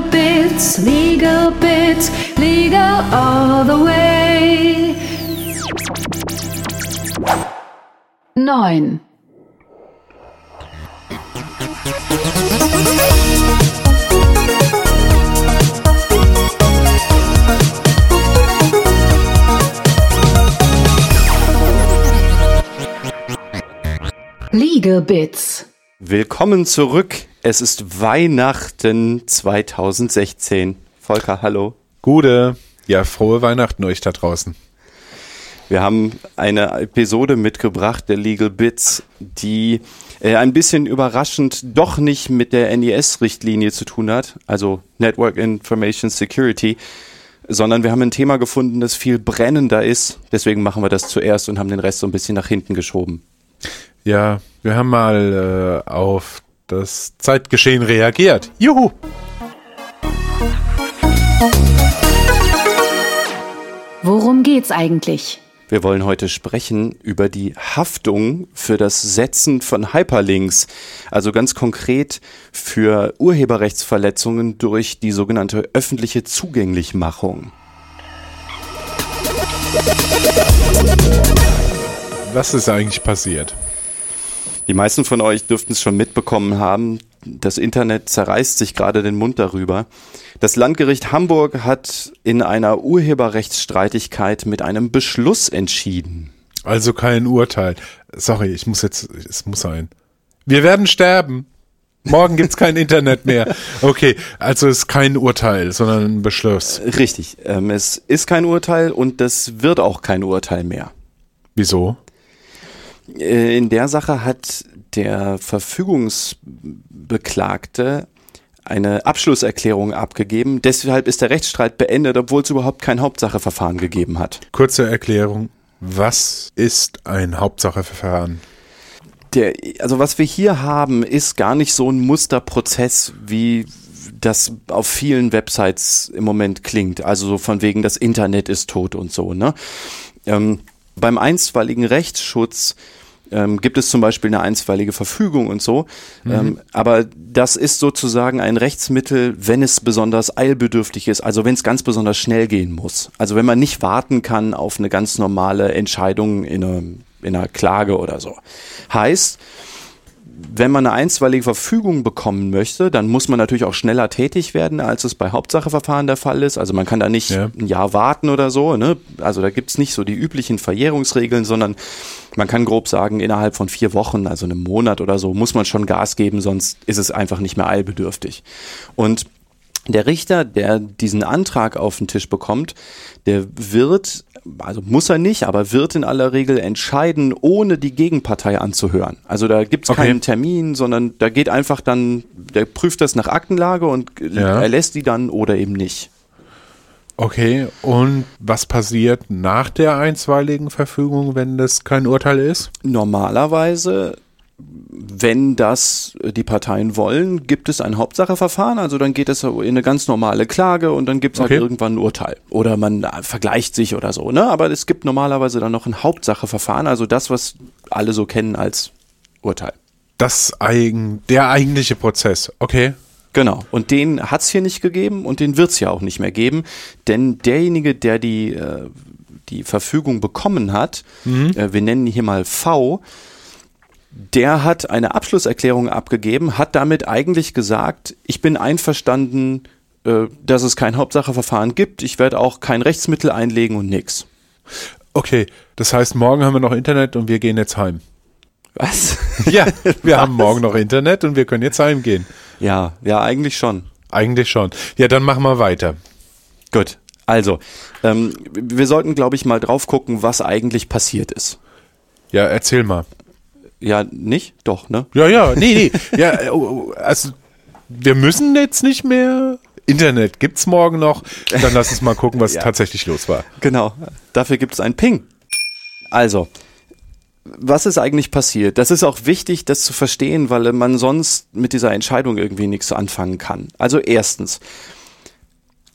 Legal bits, legal bits, legal all the way. 9. Legal Bits. Willkommen zurück. Es ist Weihnachten 2016. Volker, hallo. Gute. Ja, frohe Weihnachten euch da draußen. Wir haben eine Episode mitgebracht der Legal Bits, die äh, ein bisschen überraschend doch nicht mit der NIS-Richtlinie zu tun hat, also Network Information Security, sondern wir haben ein Thema gefunden, das viel brennender ist. Deswegen machen wir das zuerst und haben den Rest so ein bisschen nach hinten geschoben. Ja, wir haben mal äh, auf das Zeitgeschehen reagiert. Juhu! Worum geht's eigentlich? Wir wollen heute sprechen über die Haftung für das Setzen von Hyperlinks, also ganz konkret für Urheberrechtsverletzungen durch die sogenannte öffentliche Zugänglichmachung. Was ist eigentlich passiert? Die meisten von euch dürften es schon mitbekommen haben. Das Internet zerreißt sich gerade den Mund darüber. Das Landgericht Hamburg hat in einer Urheberrechtsstreitigkeit mit einem Beschluss entschieden. Also kein Urteil. Sorry, ich muss jetzt, es muss sein. Wir werden sterben. Morgen gibt's kein Internet mehr. Okay, also es ist kein Urteil, sondern ein Beschluss. Richtig, ähm, es ist kein Urteil und es wird auch kein Urteil mehr. Wieso? Äh, In der Sache hat der Verfügungsbeklagte eine Abschlusserklärung abgegeben. Deshalb ist der Rechtsstreit beendet, obwohl es überhaupt kein Hauptsacheverfahren gegeben hat. Kurze Erklärung. Was ist ein Hauptsacheverfahren? Der, also was wir hier haben, ist gar nicht so ein Musterprozess, wie das auf vielen Websites im Moment klingt. Also so von wegen, das Internet ist tot und so. Ne? Ähm, beim einstweiligen Rechtsschutz ähm, gibt es zum Beispiel eine einstweilige Verfügung und so. Ähm, aber das ist sozusagen ein Rechtsmittel, wenn es besonders eilbedürftig ist, also wenn es ganz besonders schnell gehen muss. Also wenn man nicht warten kann auf eine ganz normale Entscheidung in, einer in einer Klage oder so. Heißt, wenn man eine einstweilige Verfügung bekommen möchte, dann muss man natürlich auch schneller tätig werden, als es bei Hauptsacheverfahren der Fall ist. Also man kann da nicht Ja. ein Jahr warten oder so. Ne? Also da gibt's nicht so die üblichen Verjährungsregeln, sondern man kann grob sagen, innerhalb von vier Wochen, also einem Monat oder so, muss man schon Gas geben, sonst ist es einfach nicht mehr eilbedürftig. Und der Richter, der diesen Antrag auf den Tisch bekommt, der wird, also muss er nicht, aber wird in aller Regel entscheiden, ohne die Gegenpartei anzuhören. Also da gibt's Okay. keinen Termin, sondern da geht einfach dann, der prüft das nach Aktenlage und Ja. erlässt die dann oder eben nicht. Okay, und was passiert nach der einstweiligen Verfügung, wenn das kein Urteil ist? Normalerweise, wenn das die Parteien wollen, gibt es ein Hauptsacheverfahren, also dann geht es in eine ganz normale Klage und dann gibt es Okay. halt irgendwann ein Urteil. Oder man äh, vergleicht sich oder so, ne? Aber es gibt normalerweise dann noch ein Hauptsacheverfahren, also das, was alle so kennen als Urteil. Das eigen, der eigentliche Prozess. Okay. Genau. Und den hat's hier nicht gegeben und den wird's ja auch nicht mehr geben, denn derjenige, der die, äh, die Verfügung bekommen hat, äh, wir nennen ihn hier mal V, der hat eine Abschlusserklärung abgegeben, hat damit eigentlich gesagt, ich bin einverstanden, äh, dass es kein Hauptsacheverfahren gibt, ich werde auch kein Rechtsmittel einlegen und nix. Okay, das heißt, morgen haben wir noch Internet und wir gehen jetzt heim. Was? Ja, wir haben morgen noch Internet und wir können jetzt heimgehen. ja, ja, eigentlich schon. Eigentlich schon. Ja, dann machen wir weiter. Gut. Also, ähm, wir sollten, glaube ich, mal drauf gucken, was eigentlich passiert ist. Ja, erzähl mal. Ja, nicht? Doch, ne? Ja, ja, nee, nee. Ja, äh, oh, oh, also wir müssen jetzt nicht mehr. Internet gibt's morgen noch. Dann lass uns mal gucken, was Ja. tatsächlich los war. Genau. Dafür gibt es einen Ping. Also, was ist eigentlich passiert? Das ist auch wichtig, das zu verstehen, weil man sonst mit dieser Entscheidung irgendwie nichts anfangen kann. Also erstens,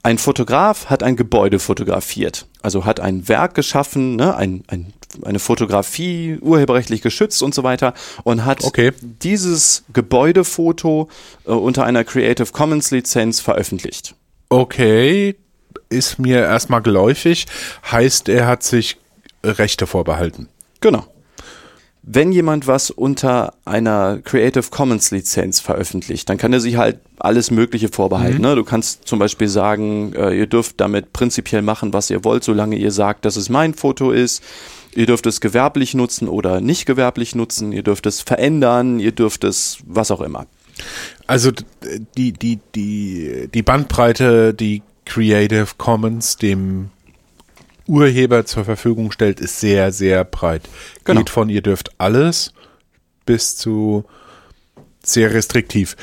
ein Fotograf hat ein Gebäude fotografiert, also hat ein Werk geschaffen, ne, ein, ein eine Fotografie, urheberrechtlich geschützt und so weiter und hat Okay. dieses Gebäudefoto äh, unter einer Creative Commons Lizenz veröffentlicht. Okay, ist mir erstmal geläufig. Heißt, er hat sich Rechte vorbehalten. Genau. Wenn jemand was unter einer Creative Commons Lizenz veröffentlicht, dann kann er sich halt alles Mögliche vorbehalten. Ne? Du kannst zum Beispiel sagen, äh, ihr dürft damit prinzipiell machen, was ihr wollt, solange ihr sagt, dass es mein Foto ist. Ihr dürft es gewerblich nutzen oder nicht gewerblich nutzen. Ihr dürft es verändern. Ihr dürft es was auch immer. Also die, die, die, die Bandbreite, die Creative Commons dem Urheber zur Verfügung stellt, ist sehr, sehr breit. Genau. Geht von ihr dürft alles bis zu sehr restriktiv.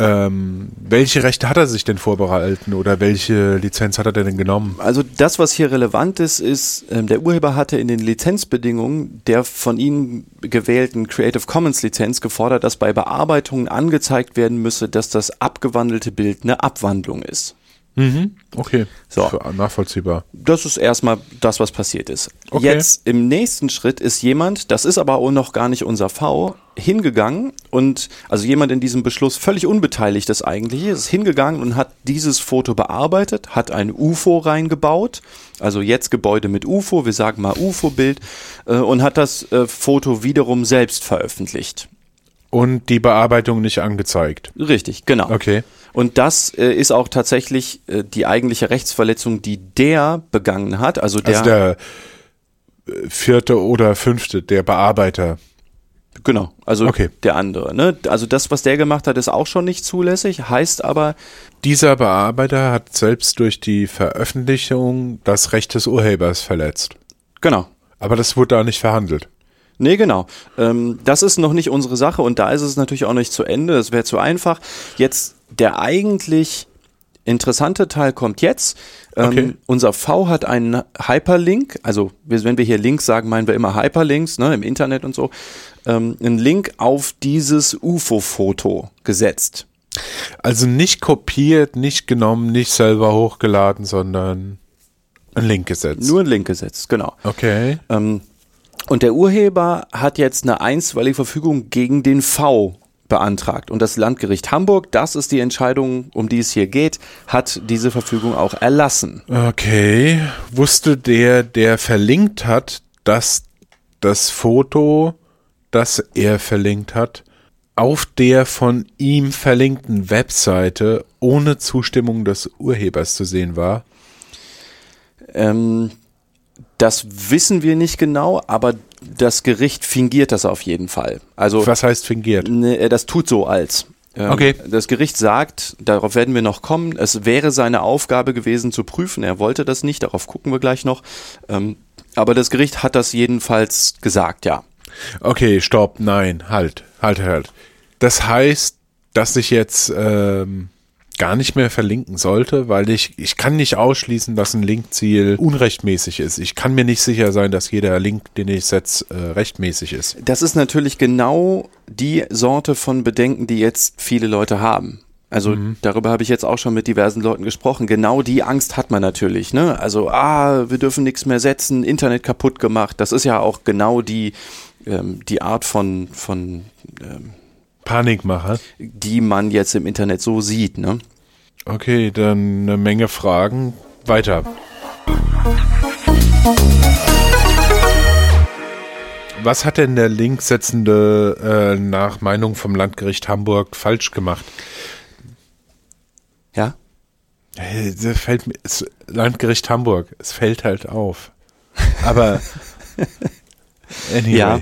Ähm, welche Rechte hat er sich denn vorbehalten oder welche Lizenz hat er denn genommen? Also das, was hier relevant ist, ist, ähm, der Urheber hatte in den Lizenzbedingungen der von Ihnen gewählten Creative Commons Lizenz gefordert, dass bei Bearbeitungen angezeigt werden müsse, dass das abgewandelte Bild eine Abwandlung ist. Okay, So. Nachvollziehbar. Das ist erstmal das, was passiert ist. Okay. Jetzt im nächsten Schritt ist jemand, das ist aber auch noch gar nicht unser V, hingegangen und also jemand in diesem Beschluss völlig unbeteiligt ist eigentlich, ist hingegangen und hat dieses Foto bearbeitet, hat ein UFO reingebaut, also jetzt Gebäude mit UFO, wir sagen mal UFO-Bild äh, und hat das äh, Foto wiederum selbst veröffentlicht. Und die Bearbeitung nicht angezeigt. Richtig, genau. Okay. Und das äh, ist auch tatsächlich äh, die eigentliche Rechtsverletzung, die der begangen hat. Also der, Also der äh, vierte oder fünfte, der Bearbeiter. genau, also Okay. der andere. Ne? Also das, was der gemacht hat, ist auch schon nicht zulässig, heißt aber, Dieser Bearbeiter hat selbst durch die Veröffentlichung das Recht des Urhebers verletzt. genau. Aber das wurde da nicht verhandelt. Nee, genau. Ähm, das ist noch nicht unsere Sache und da ist es natürlich auch nicht zu Ende. Das wäre zu einfach. Jetzt der eigentlich interessante Teil kommt jetzt. Ähm, Okay. Unser V hat einen Hyperlink, also wenn wir hier Links sagen, meinen wir immer Hyperlinks, ne, im Internet und so, ähm, einen Link auf dieses UFO-Foto gesetzt. Also nicht kopiert, nicht genommen, nicht selber hochgeladen, sondern ein Link gesetzt. Nur einen Link gesetzt, genau. okay. Ähm, und der Urheber hat jetzt eine einstweilige Verfügung gegen den V beantragt. Und das Landgericht Hamburg, das ist die Entscheidung, um die es hier geht, hat diese Verfügung auch erlassen. Okay. Wusste der, der verlinkt hat, dass das Foto, das er verlinkt hat, auf der von ihm verlinkten Webseite ohne Zustimmung des Urhebers zu sehen war? Ähm, das wissen wir nicht genau, aber das Gericht fingiert das auf jeden Fall. Also Was heißt fingiert? Ne, äh, das tut so als. Ähm, Okay. Das Gericht sagt, darauf werden wir noch kommen, es wäre seine Aufgabe gewesen zu prüfen. Er wollte das nicht, darauf gucken wir gleich noch. Ähm, aber das Gericht hat das jedenfalls gesagt, ja. Okay, stopp, nein, halt, halt, halt. Das heißt, dass ich jetzt ähm, gar nicht mehr verlinken sollte, weil ich, ich kann nicht ausschließen, dass ein Linkziel unrechtmäßig ist. Ich kann mir nicht sicher sein, dass jeder Link, den ich setze, äh, rechtmäßig ist. Das ist natürlich genau die Sorte von Bedenken, die jetzt viele Leute haben. Also darüber habe ich jetzt auch schon mit diversen Leuten gesprochen. Genau die Angst hat man natürlich. Ne? Also, ah, wir dürfen nichts mehr setzen, Internet kaputt gemacht. Das ist ja auch genau die, ähm, die Art von, von ähm, Panikmache. die man jetzt im Internet so sieht. Ne? Okay, dann eine Menge Fragen. Weiter. Was hat denn der Linksetzende äh, nach Meinung vom Landgericht Hamburg falsch gemacht? Ja? Das fällt mir, das Landgericht Hamburg, es fällt halt auf. Aber anyway. Ja.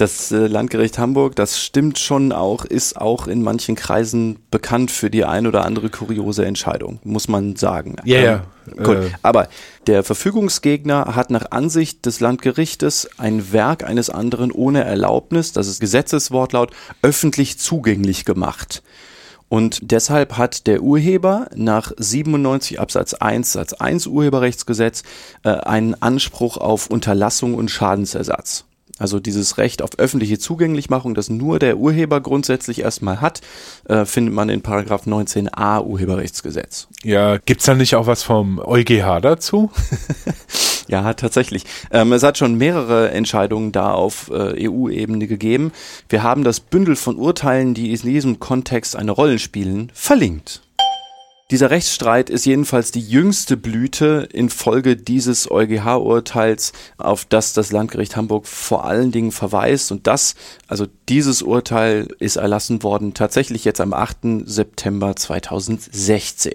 Das äh, Landgericht Hamburg, das stimmt schon auch, ist auch in manchen Kreisen bekannt für die ein oder andere kuriose Entscheidung, muss man sagen. Ja, ja. Gut. Äh. Aber der Verfügungsgegner hat nach Ansicht des Landgerichtes ein Werk eines anderen ohne Erlaubnis, das ist Gesetzeswortlaut, öffentlich zugänglich gemacht. Und deshalb hat der Urheber nach 97 Absatz 1 Satz 1 Urheberrechtsgesetz äh, einen Anspruch auf Unterlassung und Schadensersatz. Also dieses Recht auf öffentliche Zugänglichmachung, das nur der Urheber grundsätzlich erstmal hat, äh, findet man in Paragraph 19a Urheberrechtsgesetz. Ja, gibt's da nicht auch was vom EuGH dazu? Ja, tatsächlich. Ähm, es hat schon mehrere Entscheidungen da auf äh, EU-Ebene gegeben. Wir haben das Bündel von Urteilen, die in diesem Kontext eine Rolle spielen, verlinkt. Dieser Rechtsstreit ist jedenfalls die jüngste Blüte infolge dieses EuGH-Urteils, auf das das Landgericht Hamburg vor allen Dingen verweist. Und das, also dieses Urteil ist erlassen worden tatsächlich jetzt am 8. September 2016.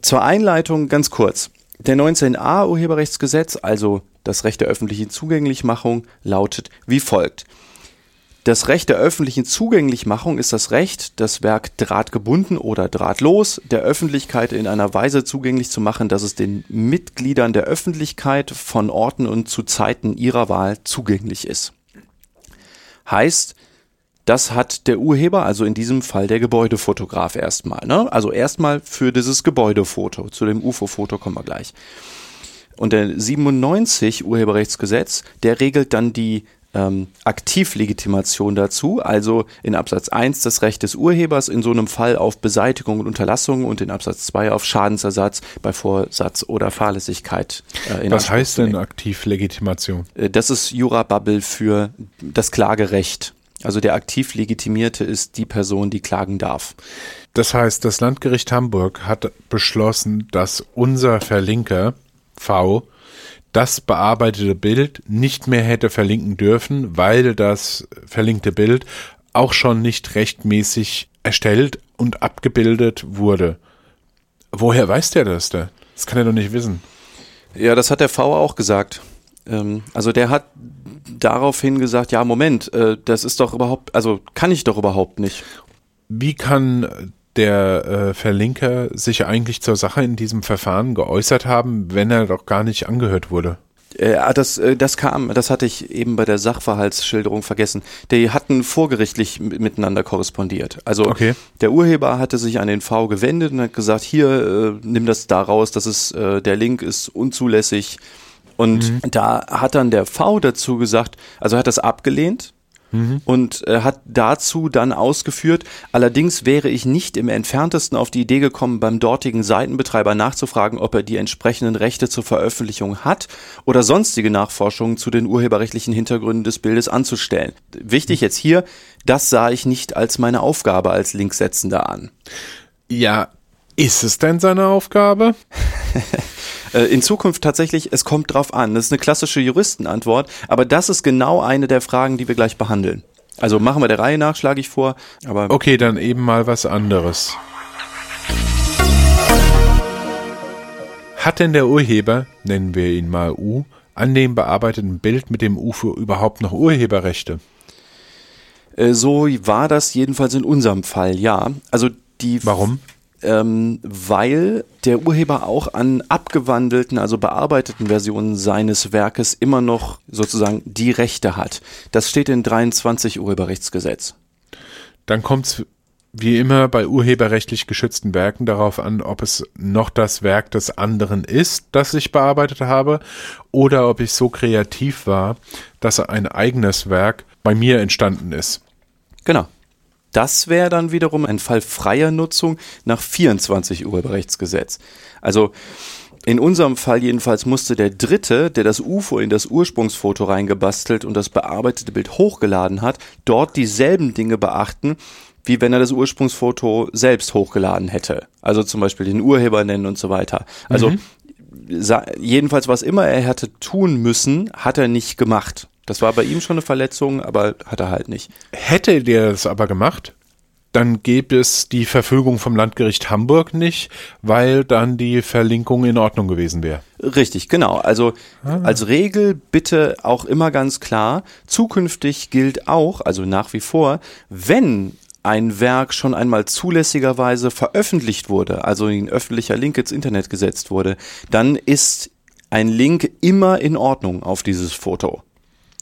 Zur Einleitung ganz kurz. Der 19a Urheberrechtsgesetz, also das Recht der öffentlichen Zugänglichmachung, lautet wie folgt. Das Recht der öffentlichen Zugänglichmachung ist das Recht, das Werk drahtgebunden oder drahtlos der Öffentlichkeit in einer Weise zugänglich zu machen, dass es den Mitgliedern der Öffentlichkeit von Orten und zu Zeiten ihrer Wahl zugänglich ist. Heißt, das hat der Urheber, also in diesem Fall der Gebäudefotograf erstmal. Ne? Also erstmal für dieses Gebäudefoto. Zu dem UFO-Foto kommen wir gleich. Und der 97 Urheberrechtsgesetz, der regelt dann die ähm, Aktivlegitimation dazu, also in Absatz 1 das Recht des Urhebers in so einem Fall auf Beseitigung und Unterlassung und in Absatz 2 auf Schadensersatz bei Vorsatz oder Fahrlässigkeit. Äh, Was heißt denn Aktivlegitimation? Äh, das ist Jura-Bubble für das Klagerecht. Also der aktiv Legitimierte ist die Person, die klagen darf. Das heißt, das Landgericht Hamburg hat beschlossen, dass unser Verlinker V das bearbeitete Bild nicht mehr hätte verlinken dürfen, weil das verlinkte Bild auch schon nicht rechtmäßig erstellt und abgebildet wurde. Woher weiß der das da? Das kann er doch nicht wissen. Ja, das hat der V auch gesagt. Ähm, also der hat daraufhin gesagt, ja, Moment, äh, das ist doch überhaupt, also kann ich doch überhaupt nicht. Wie kann der äh, Verlinker sich eigentlich zur Sache in diesem Verfahren geäußert haben, wenn er doch gar nicht angehört wurde? Äh, ah, das, äh, das kam, das hatte ich eben bei der Sachverhaltsschilderung vergessen. Die hatten vorgerichtlich miteinander korrespondiert. Also okay. der Urheber hatte sich an den V gewendet und hat gesagt, hier, äh, nimm das da raus, das ist, äh, der Link ist unzulässig, und mhm. da hat dann der V dazu gesagt, also hat das abgelehnt, Mhm. und äh, hat dazu dann ausgeführt, allerdings wäre ich nicht im entferntesten auf die Idee gekommen, beim dortigen Seitenbetreiber nachzufragen, ob er die entsprechenden Rechte zur Veröffentlichung hat oder sonstige Nachforschungen zu den urheberrechtlichen Hintergründen des Bildes anzustellen. Wichtig mhm. jetzt hier, das sah ich nicht als meine Aufgabe als Linksetzender an. Ja, ist es denn seine Aufgabe? Äh, in Zukunft tatsächlich, es kommt drauf an. Das ist eine klassische Juristenantwort, aber das ist genau eine der Fragen, die wir gleich behandeln. Also machen wir der Reihe nach, schlage ich vor. Aber okay, dann eben mal was anderes. Hat denn der Urheber, nennen wir ihn mal U, an dem bearbeiteten Bild mit dem UFO überhaupt noch Urheberrechte? Äh, so war das jedenfalls in unserem Fall, ja. Also die. Warum? Ähm, weil der Urheber auch an abgewandelten, also bearbeiteten Versionen seines Werkes immer noch sozusagen die Rechte hat. Das steht in 23 Urheberrechtsgesetz. Dann kommt es wie immer bei urheberrechtlich geschützten Werken darauf an, ob es noch das Werk des anderen ist, das ich bearbeitet habe, oder ob ich so kreativ war, dass ein eigenes Werk bei mir entstanden ist. Genau. Das wäre dann wiederum ein Fall freier Nutzung nach 24 Urheberrechtsgesetz. Also in unserem Fall jedenfalls musste der Dritte, der das UFO in das Ursprungsfoto reingebastelt und das bearbeitete Bild hochgeladen hat, dort dieselben Dinge beachten, wie wenn er das Ursprungsfoto selbst hochgeladen hätte. Also zum Beispiel den Urheber nennen und so weiter. Also mhm. jedenfalls was immer er hätte tun müssen, hat er nicht gemacht. Das war bei ihm schon eine Verletzung, aber hat er halt nicht. Hätte der es aber gemacht, dann gäbe es die Verfügung vom Landgericht Hamburg nicht, weil dann die Verlinkung in Ordnung gewesen wäre. Richtig, genau. Also ah. als Regel bitte auch immer ganz klar, zukünftig gilt auch, also nach wie vor, wenn ein Werk schon einmal zulässigerweise veröffentlicht wurde, also ein öffentlicher Link ins Internet gesetzt wurde, dann ist ein Link immer in Ordnung auf dieses Foto.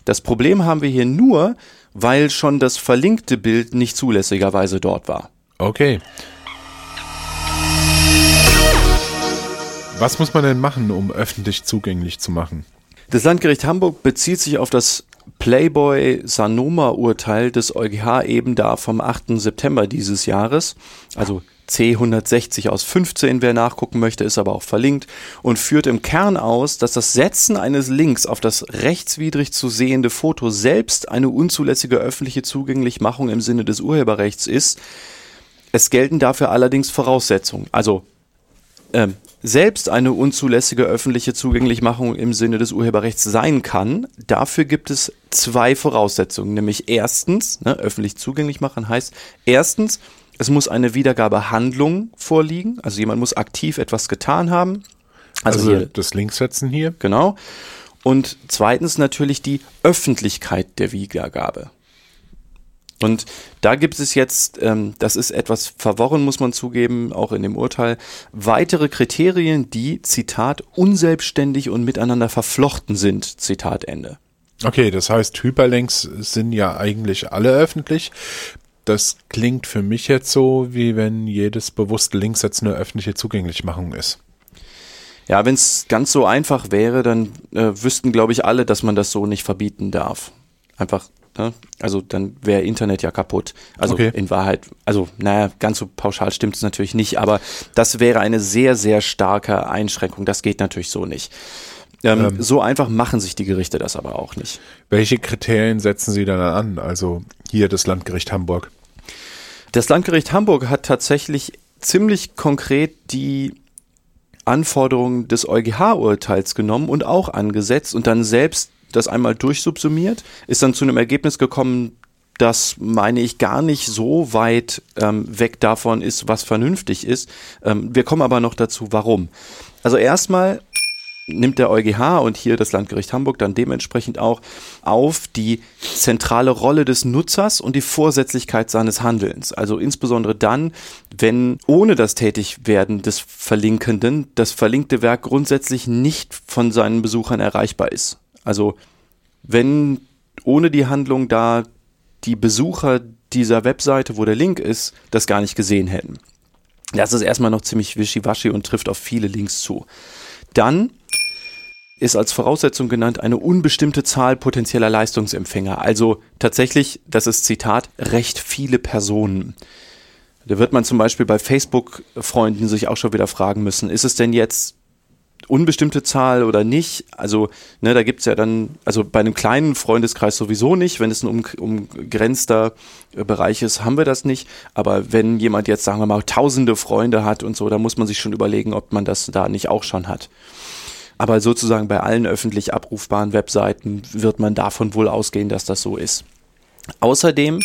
Das Problem haben wir hier nur, weil schon das verlinkte Bild nicht zulässigerweise dort war. Okay. Was muss man denn machen, um öffentlich zugänglich zu machen? Das Landgericht Hamburg bezieht sich auf das Playboy Sanoma-Urteil des EuGH eben da vom 8. September dieses Jahres, also C160 aus 15, wer nachgucken möchte, ist aber auch verlinkt und führt im Kern aus, dass das Setzen eines Links auf das rechtswidrig zu sehende Foto selbst eine unzulässige öffentliche Zugänglichmachung im Sinne des Urheberrechts ist. Es gelten dafür allerdings Voraussetzungen. Also ähm, selbst eine unzulässige öffentliche Zugänglichmachung im Sinne des Urheberrechts sein kann, dafür gibt es zwei Voraussetzungen. Nämlich erstens, ne, öffentlich zugänglich machen heißt, erstens, es muss eine Wiedergabehandlung vorliegen, also jemand muss aktiv etwas getan haben. Also, also hier, das Linksetzen hier. Genau. Und zweitens natürlich die Öffentlichkeit der Wiedergabe. Und da gibt es jetzt, ähm, das ist etwas verworren, muss man zugeben, auch in dem Urteil, weitere Kriterien, die, Zitat, unselbstständig und miteinander verflochten sind, Zitat Ende. Okay, das heißt, Hyperlinks sind ja eigentlich alle öffentlich. Das klingt für mich jetzt so, wie wenn jedes bewusste Linksetzen eine öffentliche Zugänglichmachung ist. Ja, wenn es ganz so einfach wäre, dann äh, wüssten, glaube ich, alle, dass man das so nicht verbieten darf. Einfach, ne? also dann wäre Internet ja kaputt. Also okay. in Wahrheit, also naja, ganz so pauschal stimmt es natürlich nicht, aber das wäre eine sehr, sehr starke Einschränkung. Das geht natürlich so nicht. Ähm, ähm, so einfach machen sich die Gerichte das aber auch nicht. Welche Kriterien setzen Sie dann an? Also hier das Landgericht Hamburg. Das Landgericht Hamburg hat tatsächlich ziemlich konkret die Anforderungen des EuGH-Urteils genommen und auch angesetzt und dann selbst das einmal durchsubsumiert, ist dann zu einem Ergebnis gekommen, das meine ich gar nicht so weit ähm, weg davon ist, was vernünftig ist. Ähm, wir kommen aber noch dazu, warum. Also erstmal nimmt der EuGH und hier das Landgericht Hamburg dann dementsprechend auch auf die zentrale Rolle des Nutzers und die Vorsätzlichkeit seines Handelns. Also insbesondere dann, wenn ohne das Tätigwerden des Verlinkenden das verlinkte Werk grundsätzlich nicht von seinen Besuchern erreichbar ist. Also wenn ohne die Handlung da die Besucher dieser Webseite, wo der Link ist, das gar nicht gesehen hätten. Das ist erstmal noch ziemlich wischiwaschi und trifft auf viele Links zu. Dann ist als Voraussetzung genannt eine unbestimmte Zahl potenzieller Leistungsempfänger. Also tatsächlich, das ist Zitat, recht viele Personen. Da wird man zum Beispiel bei Facebook-Freunden sich auch schon wieder fragen müssen, ist es denn jetzt unbestimmte Zahl oder nicht? Also, ne, da gibt's ja dann, also bei einem kleinen Freundeskreis sowieso nicht, wenn es ein um, umgrenzter Bereich ist, haben wir das nicht. Aber wenn jemand jetzt, sagen wir mal, tausende Freunde hat und so, da muss man sich schon überlegen, ob man das da nicht auch schon hat. Aber sozusagen bei allen öffentlich abrufbaren Webseiten wird man davon wohl ausgehen, dass das so ist. Außerdem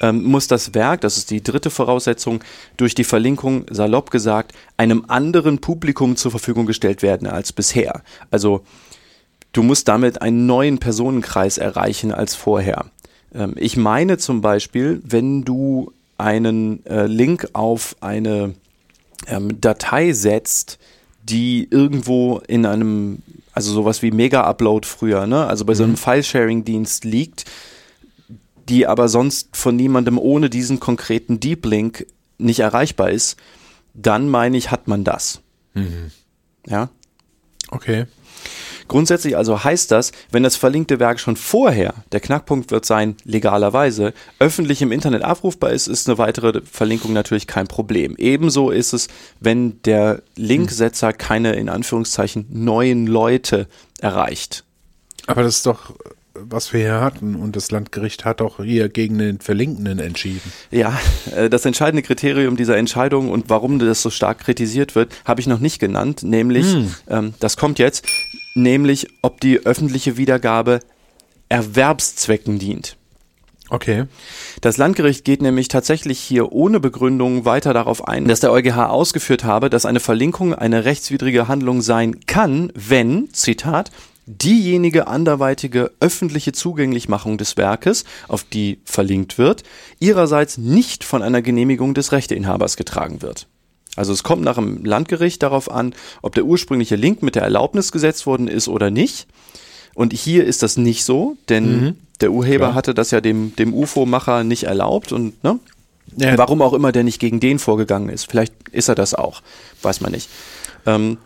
ähm, muss das Werk, das ist die dritte Voraussetzung, durch die Verlinkung, salopp gesagt, einem anderen Publikum zur Verfügung gestellt werden als bisher. Also du musst damit einen neuen Personenkreis erreichen als vorher. Ähm, ich meine zum Beispiel, wenn du einen äh, Link auf eine ähm, Datei setzt, die irgendwo in einem, also sowas wie Mega-Upload früher, ne? Also bei so einem mhm. File-Sharing-Dienst liegt, die aber sonst von niemandem ohne diesen konkreten Deep Link nicht erreichbar ist, dann meine ich, hat man das. Mhm. Ja. Okay. Grundsätzlich also heißt das, wenn das verlinkte Werk schon vorher, der Knackpunkt wird sein, legalerweise, öffentlich im Internet abrufbar ist, ist eine weitere Verlinkung natürlich kein Problem. Ebenso ist es, wenn der Linksetzer keine in Anführungszeichen neuen Leute erreicht. Aber das ist doch was wir hier hatten. Und das Landgericht hat auch hier gegen den Verlinkenden entschieden. Ja, äh, das entscheidende Kriterium dieser Entscheidung und warum das so stark kritisiert wird, habe ich noch nicht genannt. Nämlich, hm. ähm, das kommt jetzt, nämlich ob die öffentliche Wiedergabe Erwerbszwecken dient. Okay. Das Landgericht geht nämlich tatsächlich hier ohne Begründung weiter darauf ein, dass der EuGH ausgeführt habe, dass eine Verlinkung eine rechtswidrige Handlung sein kann, wenn, Zitat, diejenige anderweitige öffentliche Zugänglichmachung des Werkes, auf die verlinkt wird, ihrerseits nicht von einer Genehmigung des Rechteinhabers getragen wird. Also es kommt nach dem Landgericht darauf an, ob der ursprüngliche Link mit der Erlaubnis gesetzt worden ist oder nicht. Und hier ist das nicht so, denn mhm. der Urheber Klar. hatte das ja dem, dem UFO-Macher nicht erlaubt und ne? Ja. Warum auch immer der nicht gegen den vorgegangen ist. Vielleicht ist er das auch, weiß man nicht. Ähm,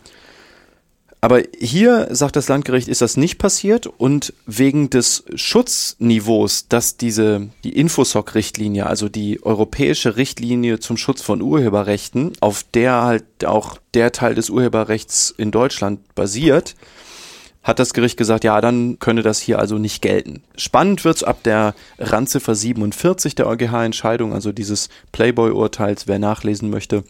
Aber hier, sagt das Landgericht, ist das nicht passiert und wegen des Schutzniveaus, dass diese, die Infosoc-Richtlinie, also die europäische Richtlinie zum Schutz von Urheberrechten, auf der halt auch der Teil des Urheberrechts in Deutschland basiert, hat das Gericht gesagt, ja, dann könne das hier also nicht gelten. Spannend wird's ab der Randziffer 47 der EuGH-Entscheidung, also dieses Playboy-Urteils, wer nachlesen möchte.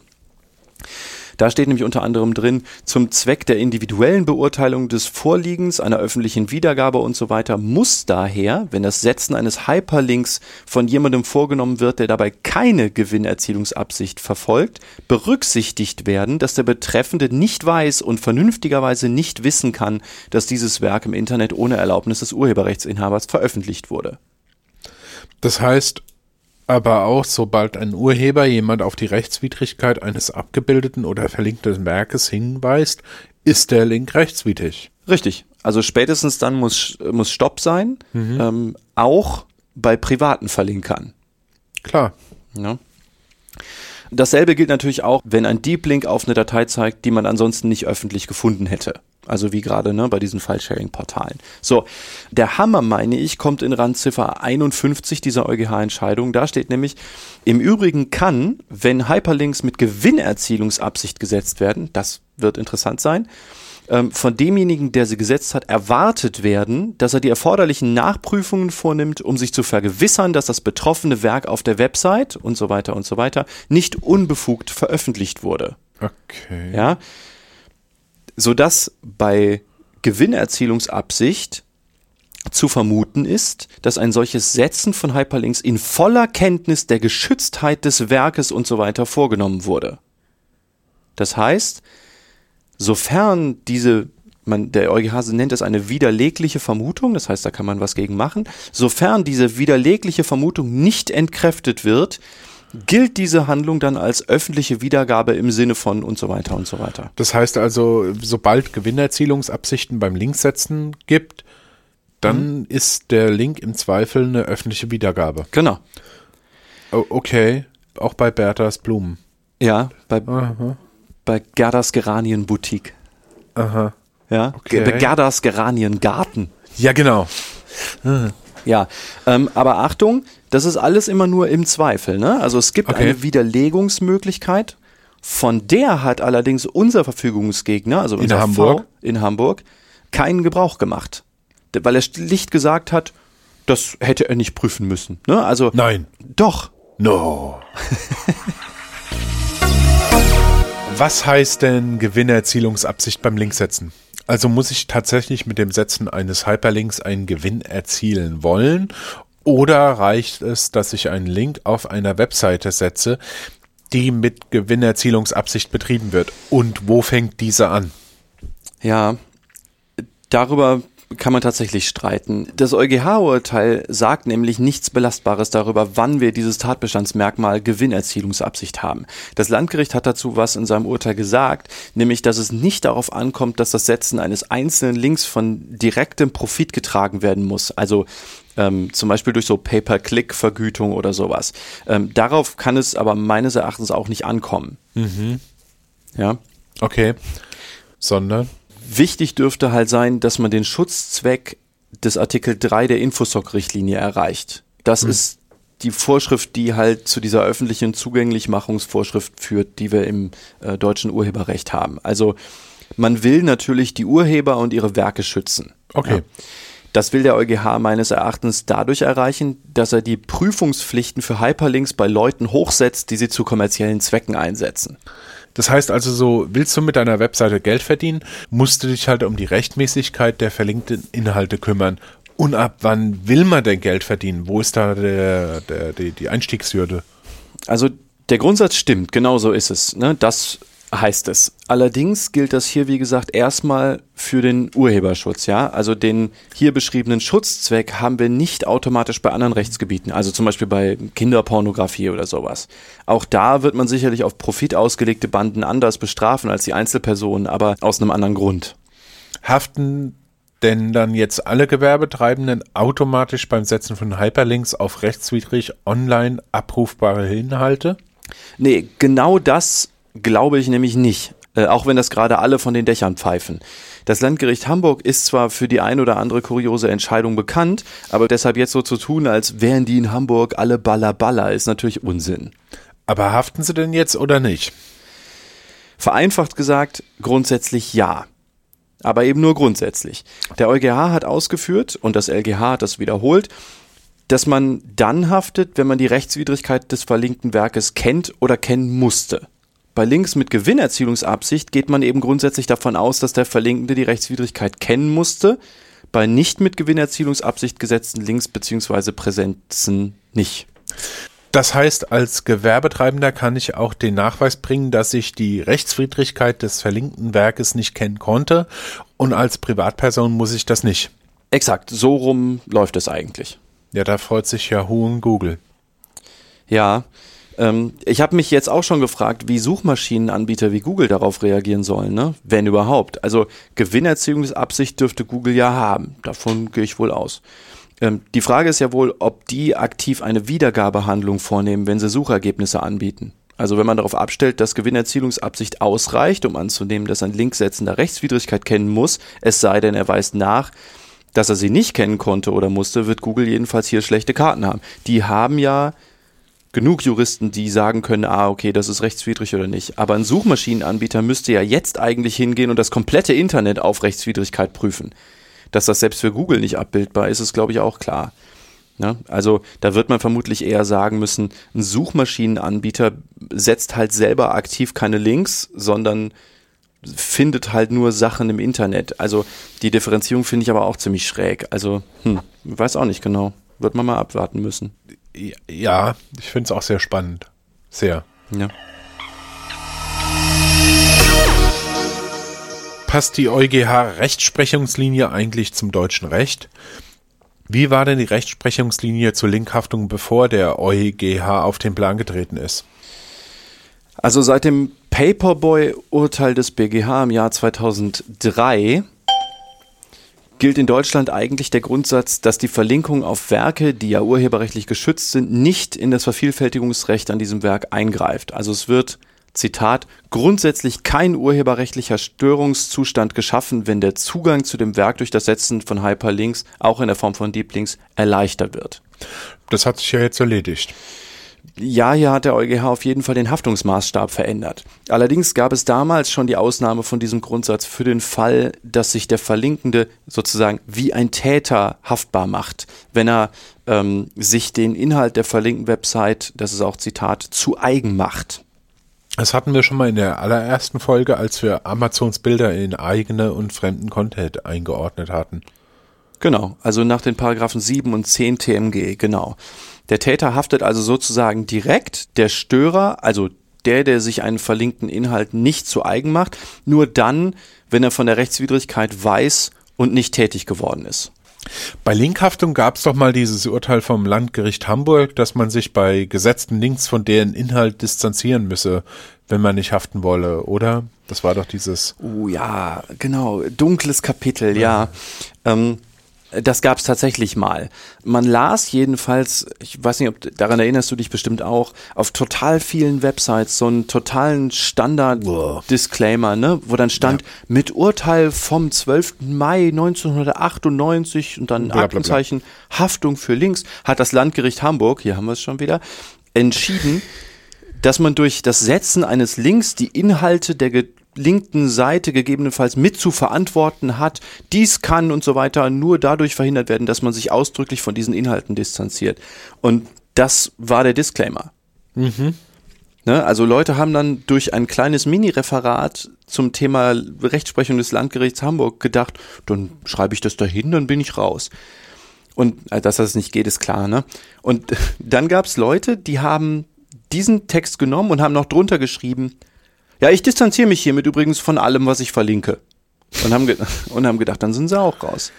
Da steht nämlich unter anderem drin, zum Zweck der individuellen Beurteilung des Vorliegens, einer öffentlichen Wiedergabe und so weiter, muss daher, wenn das Setzen eines Hyperlinks von jemandem vorgenommen wird, der dabei keine Gewinnerzielungsabsicht verfolgt, berücksichtigt werden, dass der Betreffende nicht weiß und vernünftigerweise nicht wissen kann, dass dieses Werk im Internet ohne Erlaubnis des Urheberrechtsinhabers veröffentlicht wurde. Das heißt, aber auch, sobald ein Urheber jemand auf die Rechtswidrigkeit eines abgebildeten oder verlinkten Werkes hinweist, ist der Link rechtswidrig. Richtig. Also spätestens dann muss, muss Stopp sein, ähm, auch bei privaten Verlinkern. Klar. Ja. Dasselbe gilt natürlich auch, wenn ein Deep Link auf eine Datei zeigt, die man ansonsten nicht öffentlich gefunden hätte. Also wie gerade ne, bei diesen File-Sharing-Portalen. So, der Hammer, meine ich, kommt in Randziffer 51 dieser EuGH-Entscheidung. Da steht nämlich, im Übrigen kann, wenn Hyperlinks mit Gewinnerzielungsabsicht gesetzt werden, das wird interessant sein, ähm, von demjenigen, der sie gesetzt hat, erwartet werden, dass er die erforderlichen Nachprüfungen vornimmt, um sich zu vergewissern, dass das betroffene Werk auf der Website und so weiter und so weiter nicht unbefugt veröffentlicht wurde. Okay. Ja, sodass bei Gewinnerzielungsabsicht zu vermuten ist, dass ein solches Setzen von Hyperlinks in voller Kenntnis der Geschütztheit des Werkes und so weiter vorgenommen wurde. Das heißt, sofern diese man, der EuGH nennt es eine widerlegliche Vermutung, das heißt, da kann man was gegen machen. Sofern diese widerlegliche Vermutung nicht entkräftet wird, gilt diese Handlung dann als öffentliche Wiedergabe im Sinne von und so weiter und so weiter. Das heißt also, sobald Gewinnerzielungsabsichten beim Linksetzen gibt, dann ist der Link im Zweifel eine öffentliche Wiedergabe. Genau. Okay. Auch bei Berthas Blumen. Ja, bei, Aha. bei Gerdas Geranienboutique. Aha. Ja, Okay. Bei Gerdas Geraniengarten. Ja, genau. Ja, ähm, aber Achtung, das ist alles immer nur im Zweifel. Ne? Also es gibt Okay. eine Widerlegungsmöglichkeit, von der hat allerdings unser Verfügungsgegner, also In unser Hamburg? V in Hamburg, keinen Gebrauch gemacht. Weil er schlicht gesagt hat, das hätte er nicht prüfen müssen. Ne? Also Nein. doch. No. Was heißt denn Gewinnerzielungsabsicht beim Linksetzen? Also muss ich tatsächlich mit dem Setzen eines Hyperlinks einen Gewinn erzielen wollen? Oder reicht es, dass ich einen Link auf einer Webseite setze, die mit Gewinnerzielungsabsicht betrieben wird? Und wo fängt diese an? Ja, darüber kann man tatsächlich streiten. Das EuGH-Urteil sagt nämlich nichts Belastbares darüber, wann wir dieses Tatbestandsmerkmal Gewinnerzielungsabsicht haben. Das Landgericht hat dazu was in seinem Urteil gesagt, nämlich, dass es nicht darauf ankommt, dass das Setzen eines einzelnen Links von direktem Profit getragen werden muss. Also ähm, zum Beispiel durch so Pay-per-Click-Vergütung oder sowas. Ähm, darauf kann es aber meines Erachtens auch nicht ankommen. Ja. Okay. Sondern? Wichtig dürfte halt sein, dass man den Schutzzweck des Artikel 3 der Infosoc-Richtlinie erreicht. Das ist die Vorschrift, die halt zu dieser öffentlichen Zugänglichmachungsvorschrift führt, die wir im äh, deutschen Urheberrecht haben. Also man will natürlich die Urheber und ihre Werke schützen. Okay. Ja. Das will der EuGH meines Erachtens dadurch erreichen, dass er die Prüfungspflichten für Hyperlinks bei Leuten hochsetzt, die sie zu kommerziellen Zwecken einsetzen. Das heißt also so, willst du mit deiner Webseite Geld verdienen, musst du dich halt um die Rechtmäßigkeit der verlinkten Inhalte kümmern. Und ab wann will man denn Geld verdienen? Wo ist da der, der, die, die Einstiegshürde? Also der Grundsatz stimmt, genau so ist es. Ne? Das heißt es. Allerdings gilt das hier, wie gesagt, erstmal für den Urheberschutz. Ja, also den hier beschriebenen Schutzzweck haben wir nicht automatisch bei anderen Rechtsgebieten, also zum Beispiel bei Kinderpornografie oder sowas. Auch da wird man sicherlich auf Profit ausgelegte Banden anders bestrafen als die Einzelpersonen, aber aus einem anderen Grund. Haften denn dann jetzt alle Gewerbetreibenden automatisch beim Setzen von Hyperlinks auf rechtswidrig online abrufbare Inhalte? Nee, genau das glaube ich nämlich nicht. Äh, auch wenn das gerade alle von den Dächern pfeifen. Das Landgericht Hamburg ist zwar für die ein oder andere kuriose Entscheidung bekannt, aber deshalb jetzt so zu tun, als wären die in Hamburg alle Baller Baller, ist natürlich Unsinn. Aber haften sie denn jetzt oder nicht? Vereinfacht gesagt, grundsätzlich ja. Aber eben nur grundsätzlich. Der EuGH hat ausgeführt, und das LGH hat das wiederholt, dass man dann haftet, wenn man die Rechtswidrigkeit des verlinkten Werkes kennt oder kennen musste. Bei Links mit Gewinnerzielungsabsicht geht man eben grundsätzlich davon aus, dass der Verlinkende die Rechtswidrigkeit kennen musste, bei nicht mit Gewinnerzielungsabsicht gesetzten Links bzw. Präsenzen nicht. Das heißt, als Gewerbetreibender kann ich auch den Nachweis bringen, dass ich die Rechtswidrigkeit des verlinkten Werkes nicht kennen konnte und als Privatperson muss ich das nicht. Exakt, so rum läuft es eigentlich. Ja, da freut sich Yahoo und Google. Ja, ähm, ich habe mich jetzt auch schon gefragt, wie Suchmaschinenanbieter wie Google darauf reagieren sollen, ne? wenn überhaupt. Also Gewinnerziehungsabsicht dürfte Google ja haben, davon gehe ich wohl aus. Ähm, die Frage ist ja wohl, ob die aktiv eine Wiedergabehandlung vornehmen, wenn sie Suchergebnisse anbieten. Also wenn man darauf abstellt, dass Gewinnerzielungsabsicht ausreicht, um anzunehmen, dass ein Linksetzender Rechtswidrigkeit kennen muss, es sei denn, er weist nach, dass er sie nicht kennen konnte oder musste, wird Google jedenfalls hier schlechte Karten haben. Die haben ja genug Juristen, die sagen können, ah, okay, das ist rechtswidrig oder nicht. Aber ein Suchmaschinenanbieter müsste ja jetzt eigentlich hingehen und das komplette Internet auf Rechtswidrigkeit prüfen. Dass das selbst für Google nicht abbildbar ist, ist, glaube ich, auch klar. Ja, also da wird man vermutlich eher sagen müssen, ein Suchmaschinenanbieter setzt halt selber aktiv keine Links, sondern findet halt nur Sachen im Internet. Also die Differenzierung finde ich aber auch ziemlich schräg. Also, hm, weiß auch nicht genau. Wird man mal abwarten müssen. Ja, ich finde es auch sehr spannend. Sehr. Ja. Passt die EuGH-Rechtsprechungslinie eigentlich zum deutschen Recht? Wie war denn die Rechtsprechungslinie zur Linkhaftung, bevor der EuGH auf den Plan getreten ist? Also seit dem Paperboy-Urteil des BGH im Jahr 2003 gilt in Deutschland eigentlich der Grundsatz, dass die Verlinkung auf Werke, die ja urheberrechtlich geschützt sind, nicht in das Vervielfältigungsrecht an diesem Werk eingreift. Also es wird, Zitat, grundsätzlich kein urheberrechtlicher Störungszustand geschaffen, wenn der Zugang zu dem Werk durch das Setzen von Hyperlinks, auch in der Form von Deep Links, erleichtert wird. Das hat sich ja jetzt erledigt ja, hier hat der EuGH auf jeden Fall den Haftungsmaßstab verändert. Allerdings gab es damals schon die Ausnahme von diesem Grundsatz für den Fall, dass sich der Verlinkende sozusagen wie ein Täter haftbar macht, wenn er ähm, sich den Inhalt der verlinkten Website, das ist auch Zitat, zu eigen macht. Das hatten wir schon mal in der allerersten Folge, als wir Amazons Bilder in eigene und fremden Content eingeordnet hatten. Genau, also nach den Paragraphen 7 und 10 TMG, genau. Der Täter haftet also sozusagen direkt, der Störer, also der, der sich einen verlinkten Inhalt nicht zu eigen macht, nur dann, wenn er von der Rechtswidrigkeit weiß und nicht tätig geworden ist. Bei Linkhaftung gab es doch mal dieses Urteil vom Landgericht Hamburg, dass man sich bei gesetzten Links von deren Inhalt distanzieren müsse, wenn man nicht haften wolle, oder? Das war doch dieses. Oh ja, genau. Dunkles Kapitel, ja. ja. Ähm, das gab es tatsächlich mal. Man las jedenfalls, ich weiß nicht, ob daran erinnerst du dich bestimmt auch, auf total vielen Websites so einen totalen Standard-Disclaimer, ne, wo dann stand ja. mit Urteil vom 12. Mai 1998 und dann Aktenzeichen Haftung für Links hat das Landgericht Hamburg, hier haben wir es schon wieder, entschieden, dass man durch das Setzen eines Links die Inhalte der linken Seite gegebenenfalls mit zu verantworten hat. Dies kann und so weiter nur dadurch verhindert werden, dass man sich ausdrücklich von diesen Inhalten distanziert. Und das war der Disclaimer. Mhm. Ne, also Leute haben dann durch ein kleines Mini-Referat zum Thema Rechtsprechung des Landgerichts Hamburg gedacht, dann schreibe ich das dahin, dann bin ich raus. Und äh, dass das nicht geht, ist klar, ne? Und dann gab es Leute, die haben diesen Text genommen und haben noch drunter geschrieben, ja, ich distanziere mich hiermit übrigens von allem, was ich verlinke. Und haben, und haben gedacht, dann sind sie auch raus.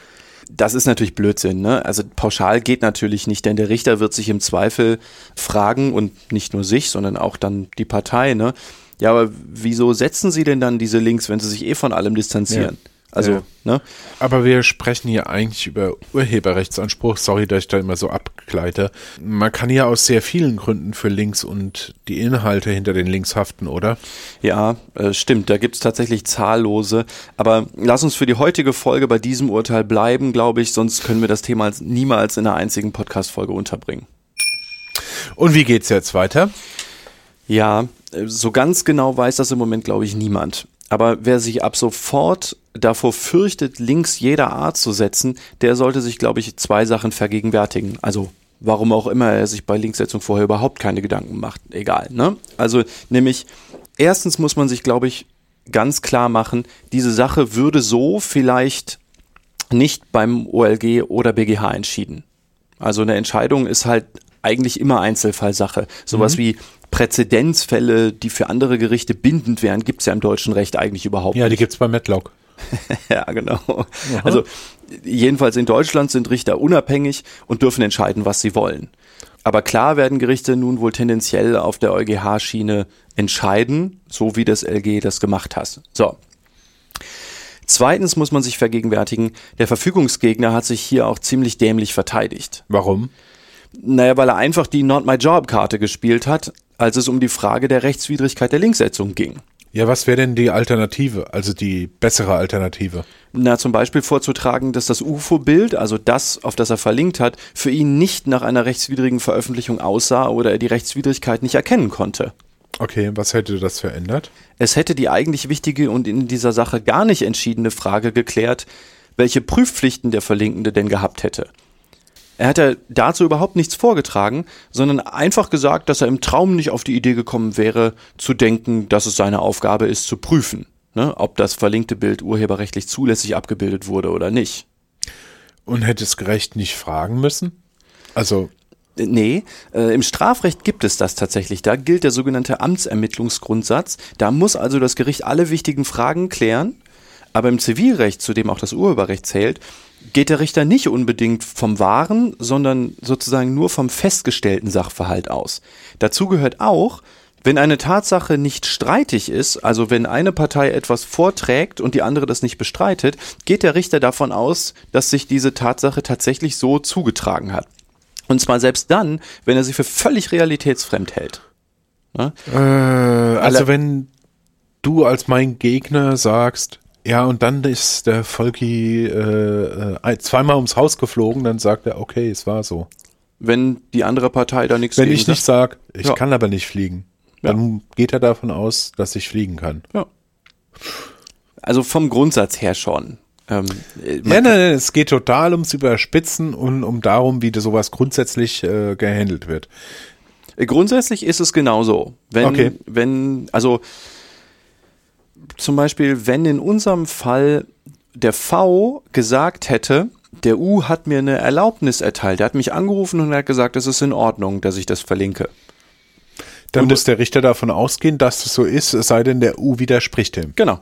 Das ist natürlich Blödsinn, ne? Also pauschal geht natürlich nicht, denn der Richter wird sich im Zweifel fragen und nicht nur sich, sondern auch dann die Partei, ne? Ja, aber wieso setzen Sie denn dann diese Links, wenn Sie sich eh von allem distanzieren? Ja. Also, Ja. ne? Aber wir sprechen hier eigentlich über Urheberrechtsanspruch. Sorry, dass ich da immer so abgleite. Man kann ja aus sehr vielen Gründen für Links und die Inhalte hinter den Links haften, oder? Ja, äh, stimmt, da gibt's tatsächlich zahllose. Aber lass uns für die heutige Folge bei diesem Urteil bleiben, glaube ich, sonst können wir das Thema als- niemals in einer einzigen Podcast-Folge unterbringen. Und wie geht's jetzt weiter? Ja, äh, so ganz genau weiß das im Moment, glaube ich, niemand. Aber wer sich ab sofort davor fürchtet, Links jeder Art zu setzen, der sollte sich, glaube ich, zwei Sachen vergegenwärtigen. Also, warum auch immer er sich bei Linksetzung vorher überhaupt keine Gedanken macht. Egal, ne? Also, nämlich, erstens muss man sich, glaube ich, ganz klar machen, diese Sache würde so vielleicht nicht beim OLG oder BGH entschieden. Also eine Entscheidung ist halt eigentlich immer Einzelfallsache. Sowas wie Präzedenzfälle, die für andere Gerichte bindend wären, gibt's ja im deutschen Recht eigentlich überhaupt Ja, die nicht. gibt's bei Matlock. Ja, genau. Also jedenfalls in Deutschland sind Richter unabhängig und dürfen entscheiden, was sie wollen. Aber klar werden Gerichte nun wohl tendenziell auf der EuGH-Schiene entscheiden, so wie das LG das gemacht hat. So. Zweitens muss man sich vergegenwärtigen, der Verfügungsgegner hat sich hier auch ziemlich dämlich verteidigt. Warum? Naja, weil er einfach die Not My Job Karte gespielt hat, als es um die Frage der Rechtswidrigkeit der Linksetzung ging. Ja, was wäre denn die Alternative? Also die bessere Alternative? Na, zum Beispiel vorzutragen, dass das UFO-Bild, also das, auf das er verlinkt hat, für ihn nicht nach einer rechtswidrigen Veröffentlichung aussah oder er die Rechtswidrigkeit nicht erkennen konnte. Okay, was hätte das verändert? Es hätte die eigentlich wichtige und in dieser Sache gar nicht entschiedene Frage geklärt, welche Prüfpflichten der Verlinkende denn gehabt hätte. Er hat ja dazu überhaupt nichts vorgetragen, sondern einfach gesagt, dass er im Traum nicht auf die Idee gekommen wäre, zu denken, dass es seine Aufgabe ist, zu prüfen, ne, ob das verlinkte Bild urheberrechtlich zulässig abgebildet wurde oder nicht. Und hätte es gerecht nicht fragen müssen? Also, Nee, äh, im Strafrecht gibt es das tatsächlich. Da gilt der sogenannte Amtsermittlungsgrundsatz. Da muss also das Gericht alle wichtigen Fragen klären. Aber im Zivilrecht, zu dem auch das Urheberrecht zählt, geht der Richter nicht unbedingt vom wahren, sondern sozusagen nur vom festgestellten Sachverhalt aus. Dazu gehört auch, wenn eine Tatsache nicht streitig ist, also wenn eine Partei etwas vorträgt und die andere das nicht bestreitet, geht der Richter davon aus, dass sich diese Tatsache tatsächlich so zugetragen hat. Und zwar selbst dann, wenn er sie für völlig realitätsfremd hält. Ne? äh, also wenn du als mein Gegner sagst, ja, und dann ist der Volki äh, äh, zweimal ums Haus geflogen, dann sagt er, okay, es war so. Wenn die andere Partei da nichts Wenn ich nicht sage, ich Ja. kann aber nicht fliegen, dann geht er davon aus, dass ich fliegen kann. Ja. Also vom Grundsatz her schon. Ähm, äh, man Nein, nein, nein, es geht total ums Überspitzen und um darum, wie das sowas grundsätzlich äh, gehandelt wird. Grundsätzlich ist es genauso. Wenn, Okay. wenn, also zum Beispiel, wenn in unserem Fall der V gesagt hätte, der U hat mir eine Erlaubnis erteilt, der hat mich angerufen und hat gesagt, es ist in Ordnung, dass ich das verlinke. Dann Und- muss der Richter davon ausgehen, dass es so ist, es sei denn, der U widerspricht dem. Genau.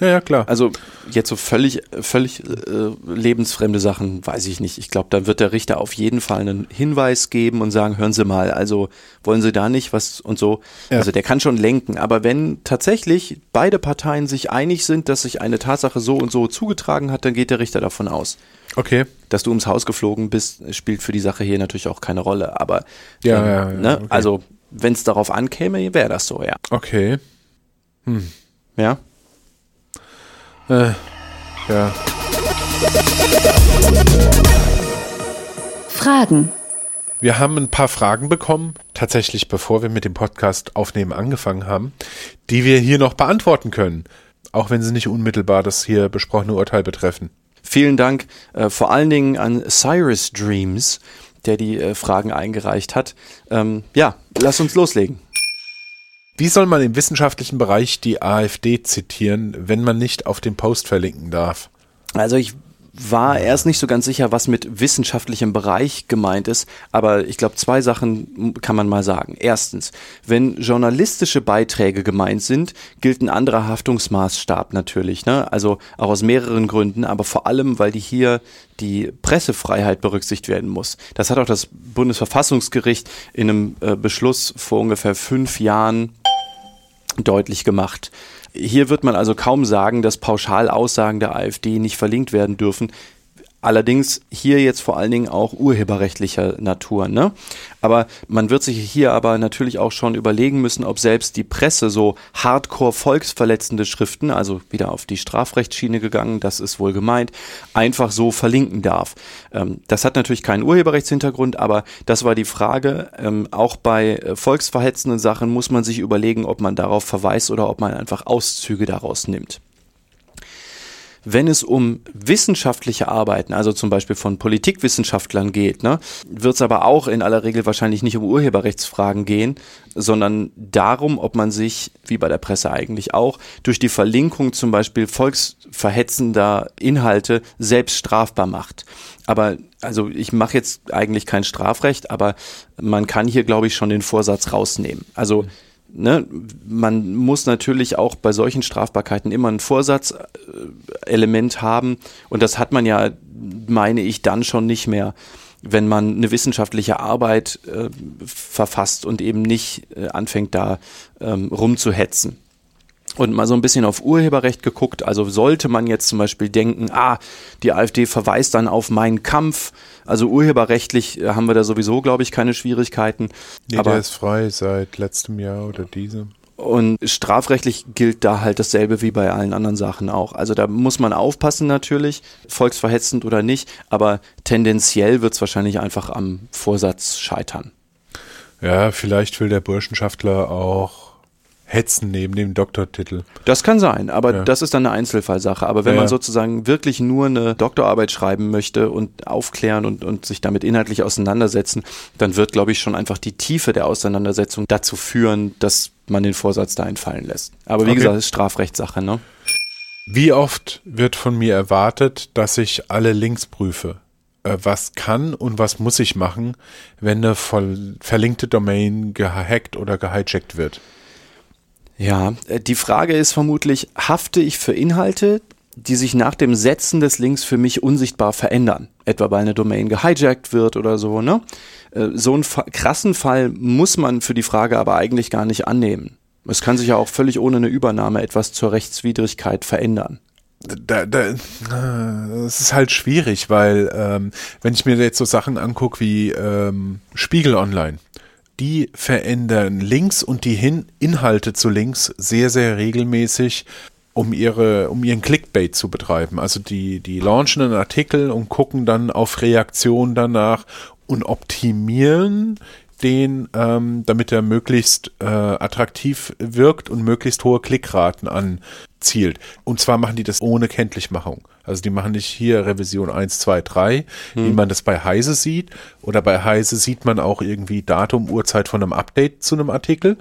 Ja, ja, klar. Also jetzt so völlig, völlig äh, lebensfremde Sachen, weiß ich nicht. Ich glaube, da wird der Richter auf jeden Fall einen Hinweis geben und sagen, hören Sie mal, also wollen Sie da nicht was und so. Ja. Also der kann schon lenken. Aber wenn tatsächlich beide Parteien sich einig sind, dass sich eine Tatsache so und so zugetragen hat, dann geht der Richter davon aus. Okay. Dass du ums Haus geflogen bist, spielt für die Sache hier natürlich auch keine Rolle. Aber Ja, ähm, ja, ja, ne? okay. also wenn es darauf ankäme, wäre das so, ja. Okay. Ja. Äh, ja. Fragen. Wir haben ein paar Fragen bekommen, tatsächlich bevor wir mit dem Podcast aufnehmen angefangen haben, die wir hier noch beantworten können. Auch wenn sie nicht unmittelbar das hier besprochene Urteil betreffen. Vielen Dank äh, vor allen Dingen an Cyrus Dreams, der die äh, Fragen eingereicht hat. Ähm, ja, lass uns loslegen. Wie soll man im wissenschaftlichen Bereich die AfD zitieren, wenn man nicht auf den Post verlinken darf? Also ich war erst nicht so ganz sicher, was mit wissenschaftlichem Bereich gemeint ist, aber ich glaube, zwei Sachen kann man mal sagen. Erstens, wenn journalistische Beiträge gemeint sind, gilt ein anderer Haftungsmaßstab natürlich, ne? Also auch aus mehreren Gründen, aber vor allem, weil die hier die Pressefreiheit berücksichtigt werden muss. Das hat auch das Bundesverfassungsgericht in einem äh, Beschluss vor ungefähr fünf Jahren deutlich gemacht. Hier wird man also kaum sagen, dass Pauschalaussagen der AfD nicht verlinkt werden dürfen. Allerdings hier jetzt vor allen Dingen auch urheberrechtlicher Natur. Ne? Aber man wird sich hier aber natürlich auch schon überlegen müssen, ob selbst die Presse so hardcore volksverletzende Schriften, also wieder auf die Strafrechtsschiene gegangen, das ist wohl gemeint, einfach so verlinken darf. Ähm, das hat natürlich keinen Urheberrechtshintergrund, aber das war die Frage. Ähm, auch bei äh, volksverhetzenden Sachen muss man sich überlegen, ob man darauf verweist oder ob man einfach Auszüge daraus nimmt. Wenn es um wissenschaftliche Arbeiten, also zum Beispiel von Politikwissenschaftlern geht, ne, wird es aber auch in aller Regel wahrscheinlich nicht um Urheberrechtsfragen gehen, sondern darum, ob man sich, wie bei der Presse eigentlich auch, durch die Verlinkung zum Beispiel volksverhetzender Inhalte selbst strafbar macht. Aber also ich mache jetzt eigentlich kein Strafrecht, aber man kann hier, glaube ich, schon den Vorsatz rausnehmen. Also ne, man muss natürlich auch bei solchen Strafbarkeiten immer ein Vorsatzelement haben. Und das hat man ja, meine ich, dann schon nicht mehr, wenn man eine wissenschaftliche Arbeit äh, verfasst und eben nicht äh, anfängt da ähm, rumzuhetzen und mal so ein bisschen auf Urheberrecht geguckt. Also sollte man jetzt zum Beispiel denken, ah, die AfD verweist dann auf meinen Kampf. Also urheberrechtlich äh, haben wir da sowieso, glaube ich, keine Schwierigkeiten. Nee, Aber der ist frei seit letztem Jahr oder diesem. und strafrechtlich gilt da halt dasselbe wie bei allen anderen Sachen auch. Also da muss man aufpassen natürlich, volksverhetzend oder nicht, aber tendenziell wird es wahrscheinlich einfach am Vorsatz scheitern. Ja, vielleicht will der Burschenschaftler auch hetzen neben dem Doktortitel. Das kann sein, aber Ja. das ist dann eine Einzelfallsache. Aber wenn Ja, man sozusagen wirklich nur eine Doktorarbeit schreiben möchte und aufklären und, und sich damit inhaltlich auseinandersetzen, dann wird, glaube ich, schon einfach die Tiefe der Auseinandersetzung dazu führen, dass man den Vorsatz da entfallen lässt. Aber wie Okay. gesagt, es ist Strafrechtssache, ne? Wie oft wird von mir erwartet, dass ich alle Links prüfe? Äh, Was kann und was muss ich machen, wenn eine verlinkte Domain gehackt oder gehijackt wird? Ja, äh, die Frage ist vermutlich, hafte ich für Inhalte, die sich nach dem Setzen des Links für mich unsichtbar verändern? Etwa weil eine Domain gehijackt wird oder so, ne? Äh, So einen krassen Fall muss man für die Frage aber eigentlich gar nicht annehmen. Es kann sich ja auch völlig ohne eine Übernahme etwas zur Rechtswidrigkeit verändern. Da, da, äh, das ist halt schwierig, weil ähm, wenn ich mir jetzt so Sachen angucke wie ähm, Spiegel Online, die verändern Links und die Hin Inhalte zu Links sehr, sehr regelmäßig, um ihre, um ihren Clickbait zu betreiben. Also die, die launchen einen Artikel und gucken dann auf Reaktionen danach und optimieren den, ähm, damit er möglichst äh, attraktiv wirkt und möglichst hohe Klickraten anzielt. Und zwar machen die das ohne Kenntlichmachung. Also die machen nicht hier Revision 1, 2, 3, wie man das bei Heise sieht. Oder bei Heise sieht man auch irgendwie Datum, Uhrzeit von einem Update zu einem Artikel.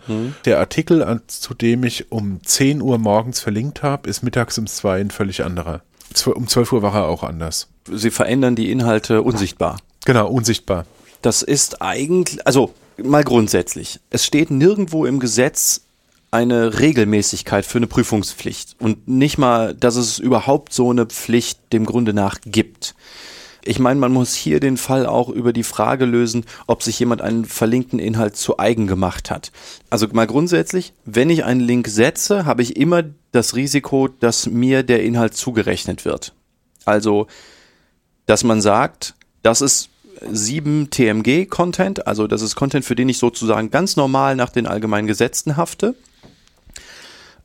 Der Artikel, an, zu dem ich um 10 Uhr morgens verlinkt habe, ist mittags um 2 ein völlig anderer. Um 12 Uhr war er auch anders. Sie verändern die Inhalte unsichtbar. Genau, unsichtbar. Das ist eigentlich, also mal grundsätzlich, es steht nirgendwo im Gesetz eine Regelmäßigkeit für eine Prüfungspflicht und nicht mal, dass es überhaupt so eine Pflicht dem Grunde nach gibt. Ich meine, man muss hier den Fall auch über die Frage lösen, ob sich jemand einen verlinkten Inhalt zu eigen gemacht hat. Also mal grundsätzlich, wenn ich einen Link setze, habe ich immer das Risiko, dass mir der Inhalt zugerechnet wird. Also dass man sagt, das ist 7 TMG-Content, also das ist Content, für den ich sozusagen ganz normal nach den allgemeinen Gesetzen hafte,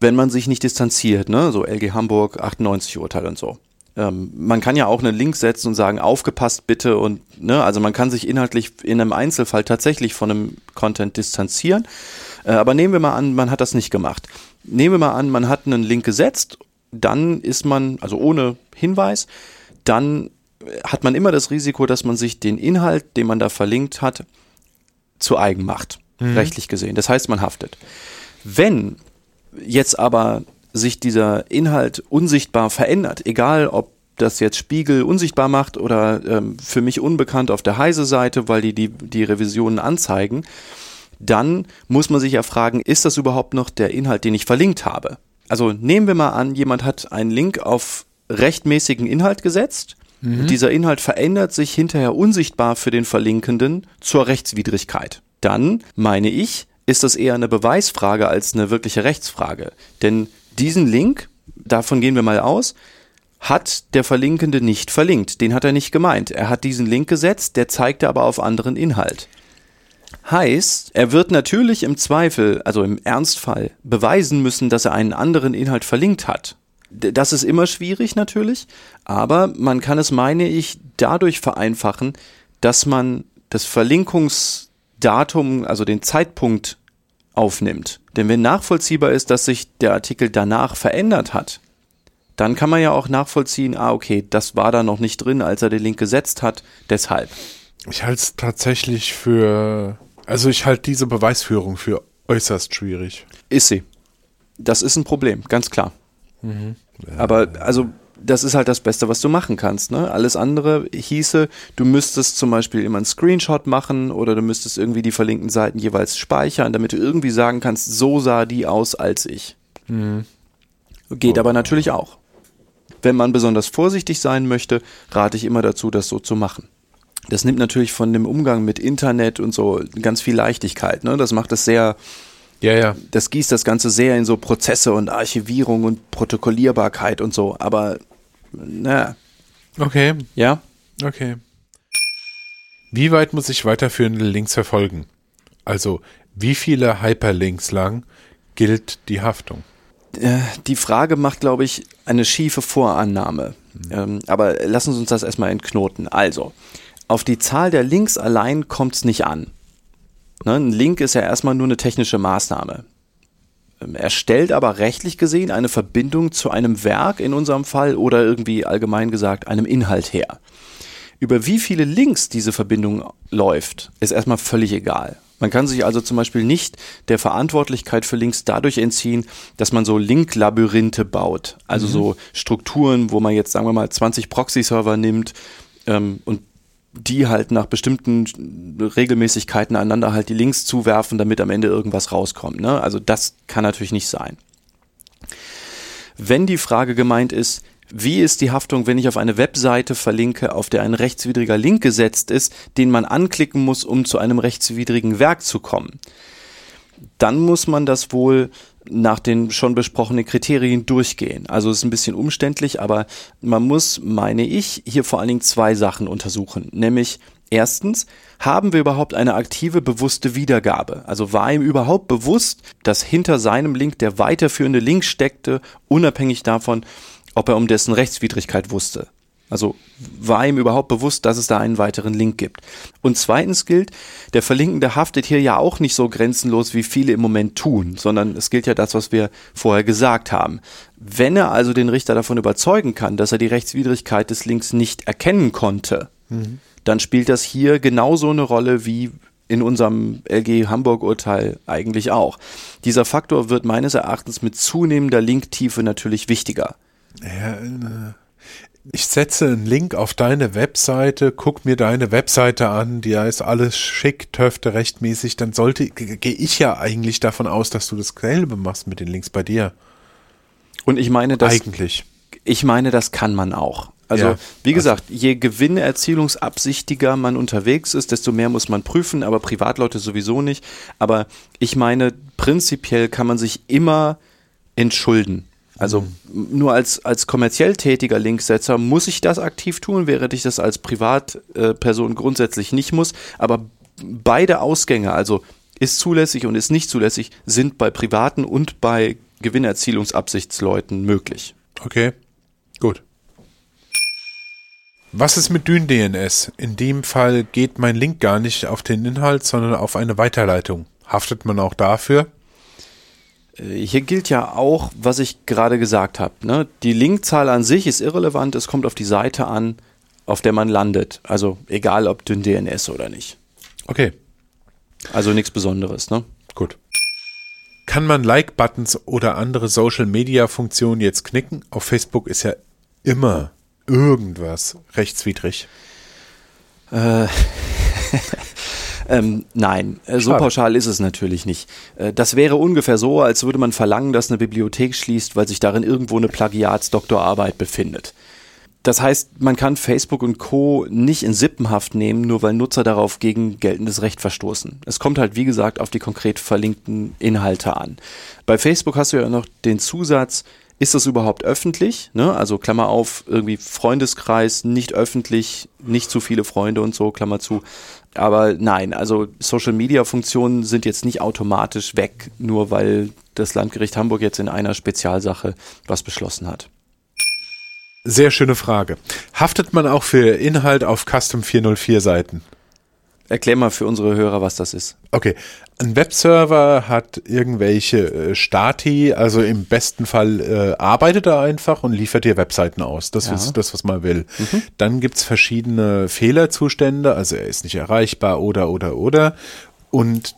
wenn man sich nicht distanziert, ne? so LG Hamburg 98 Urteil und so. Ähm, man kann ja auch einen Link setzen und sagen, aufgepasst bitte und, ne, also man kann sich inhaltlich in einem Einzelfall tatsächlich von einem Content distanzieren. Äh, aber nehmen wir mal an, man hat das nicht gemacht. Nehmen wir mal an, man hat einen Link gesetzt, dann ist man, also ohne Hinweis, dann hat man immer das Risiko, dass man sich den Inhalt, den man da verlinkt hat, zu eigen macht, rechtlich gesehen. Das heißt, man haftet. Wenn jetzt aber sich dieser Inhalt unsichtbar verändert, egal ob das jetzt Spiegel unsichtbar macht oder ähm, für mich unbekannt auf der Heise-Seite, weil die, die die Revisionen anzeigen, dann muss man sich ja fragen, ist das überhaupt noch der Inhalt, den ich verlinkt habe? Also nehmen wir mal an, jemand hat einen Link auf rechtmäßigen Inhalt gesetzt. Und dieser Inhalt verändert sich hinterher unsichtbar für den Verlinkenden zur Rechtswidrigkeit. Dann, meine ich, ist das eher eine Beweisfrage als eine wirkliche Rechtsfrage. Denn diesen Link, davon gehen wir mal aus, hat der Verlinkende nicht verlinkt. Den hat er nicht gemeint. Er hat diesen Link gesetzt, der zeigte aber auf anderen Inhalt. Heißt, er wird natürlich im Zweifel, also im Ernstfall, beweisen müssen, dass er einen anderen Inhalt verlinkt hat. Das ist immer schwierig natürlich, aber man kann es, meine ich, dadurch vereinfachen, dass man das Verlinkungsdatum, also den Zeitpunkt aufnimmt. Denn wenn nachvollziehbar ist, dass sich der Artikel danach verändert hat, dann kann man ja auch nachvollziehen, ah, okay, das war da noch nicht drin, als er den Link gesetzt hat, deshalb. Ich halte es tatsächlich für, also ich halte diese Beweisführung für äußerst schwierig. Ist sie. Das ist ein Problem, ganz klar. Aber also das ist halt das Beste, was du machen kannst. Ne? Alles andere hieße, du müsstest zum Beispiel immer einen Screenshot machen oder du müsstest irgendwie die verlinkten Seiten jeweils speichern, damit du irgendwie sagen kannst, so sah die aus als ich. Geht aber natürlich auch. Wenn man besonders vorsichtig sein möchte, rate ich immer dazu, das so zu machen. Das nimmt natürlich von dem Umgang mit Internet und so ganz viel Leichtigkeit. Ne? Das macht es sehr, Ja, ja. das gießt das Ganze sehr in so Prozesse und Archivierung und Protokollierbarkeit und so. Aber na, Okay, ja, okay. Wie weit muss ich weiterführende Links verfolgen? Also, wie viele Hyperlinks lang gilt die Haftung? äh, die Frage macht, glaube ich, eine schiefe Vorannahme. Ähm, aber lassen Sie uns das erstmal entknoten. Also, auf die Zahl der Links allein kommt es nicht an. Ne, ein Link ist ja erstmal nur eine technische Maßnahme. Ähm, Er stellt aber rechtlich gesehen eine Verbindung zu einem Werk in unserem Fall oder irgendwie allgemein gesagt einem Inhalt her. Über wie viele Links diese Verbindung läuft, ist erstmal völlig egal. Man kann sich also zum Beispiel nicht der Verantwortlichkeit für Links dadurch entziehen, dass man so Linklabyrinthe baut. Also so Strukturen, wo man jetzt, sagen wir mal, 20 Proxy-Server nimmt ähm, und die halt nach bestimmten Regelmäßigkeiten einander halt die Links zuwerfen, damit am Ende irgendwas rauskommt. Ne? Also das kann natürlich nicht sein. Wenn die Frage gemeint ist, wie ist die Haftung, wenn ich auf eine Webseite verlinke, auf der ein rechtswidriger Link gesetzt ist, den man anklicken muss, um zu einem rechtswidrigen Werk zu kommen? Dann muss man das wohl nach den schon besprochenen Kriterien durchgehen. Also es ist ein bisschen umständlich, aber man muss, meine ich, hier vor allen Dingen zwei Sachen untersuchen. Nämlich erstens, haben wir überhaupt eine aktive, bewusste Wiedergabe? Also war ihm überhaupt bewusst, dass hinter seinem Link der weiterführende Link steckte, unabhängig davon, ob er um dessen Rechtswidrigkeit wusste. Also war ihm überhaupt bewusst, dass es da einen weiteren Link gibt. Und zweitens gilt, der Verlinkende haftet hier ja auch nicht so grenzenlos, wie viele im Moment tun, sondern es gilt ja das, was wir vorher gesagt haben. Wenn er also den Richter davon überzeugen kann, dass er die Rechtswidrigkeit des Links nicht erkennen konnte, dann spielt das hier genauso eine Rolle wie in unserem LG Hamburg-Urteil eigentlich auch. Dieser Faktor wird meines Erachtens mit zunehmender Linktiefe natürlich wichtiger. Ja, äh, ich setze einen Link auf deine Webseite, guck mir deine Webseite an, die ist alles schick, töfte, rechtmäßig, dann sollte, ge- gehe ich ja eigentlich davon aus, dass du dasselbe machst mit den Links bei dir. Und ich meine, das, eigentlich. ich meine, das kann man auch. Also, Ja, wie gesagt, je gewinnerzielungsabsichtiger man unterwegs ist, desto mehr muss man prüfen, aber Privatleute sowieso nicht. Aber ich meine, prinzipiell kann man sich immer entschulden. Also Mhm. nur als, als kommerziell tätiger Linksetzer muss ich das aktiv tun, während ich das als Privatperson grundsätzlich nicht muss. Aber beide Ausgänge, also ist zulässig und ist nicht zulässig, sind bei privaten und bei Gewinnerzielungsabsichtsleuten möglich. Okay, gut. Was ist mit Dyn-DNS? In dem Fall geht mein Link gar nicht auf den Inhalt, sondern auf eine Weiterleitung. Haftet man auch dafür? Äh, Hier gilt ja auch, was ich gerade gesagt habe. Ne? Die Linkzahl an sich ist irrelevant, es kommt auf die Seite an, auf der man landet. Also egal ob dünn DNS oder nicht. Okay, Also nichts Besonderes. Ne? gut. Kann man Like-Buttons oder andere Social-Media-Funktionen jetzt knicken? Auf Facebook ist ja immer irgendwas rechtswidrig. Äh, ähm, nein, äh, so Schade. pauschal ist es natürlich nicht. Äh, das wäre ungefähr so, als würde man verlangen, dass eine Bibliothek schließt, weil sich darin irgendwo eine Plagiatsdoktorarbeit befindet. Das heißt, man kann Facebook und Co. nicht in Sippenhaft nehmen, nur weil Nutzer darauf gegen geltendes Recht verstoßen. Es kommt halt, wie gesagt, auf die konkret verlinkten Inhalte an. Bei Facebook hast du ja noch den Zusatz, ist das überhaupt öffentlich? Ne? Also Klammer auf, irgendwie Freundeskreis, nicht öffentlich, nicht zu viele Freunde und so, Klammer zu. Aber nein, also Social Media Funktionen sind jetzt nicht automatisch weg, nur weil das Landgericht Hamburg jetzt in einer Spezialsache was beschlossen hat. Sehr schöne Frage. Haftet man auch für Inhalt auf Custom 404 Seiten? Erklär mal für unsere Hörer, was das ist. Okay, ein Webserver hat irgendwelche äh, Stati, also im besten Fall äh, arbeitet er einfach und liefert dir Webseiten aus. Das Ja. ist das, was man will. Dann gibt's verschiedene Fehlerzustände, also er ist nicht erreichbar oder oder oder. Und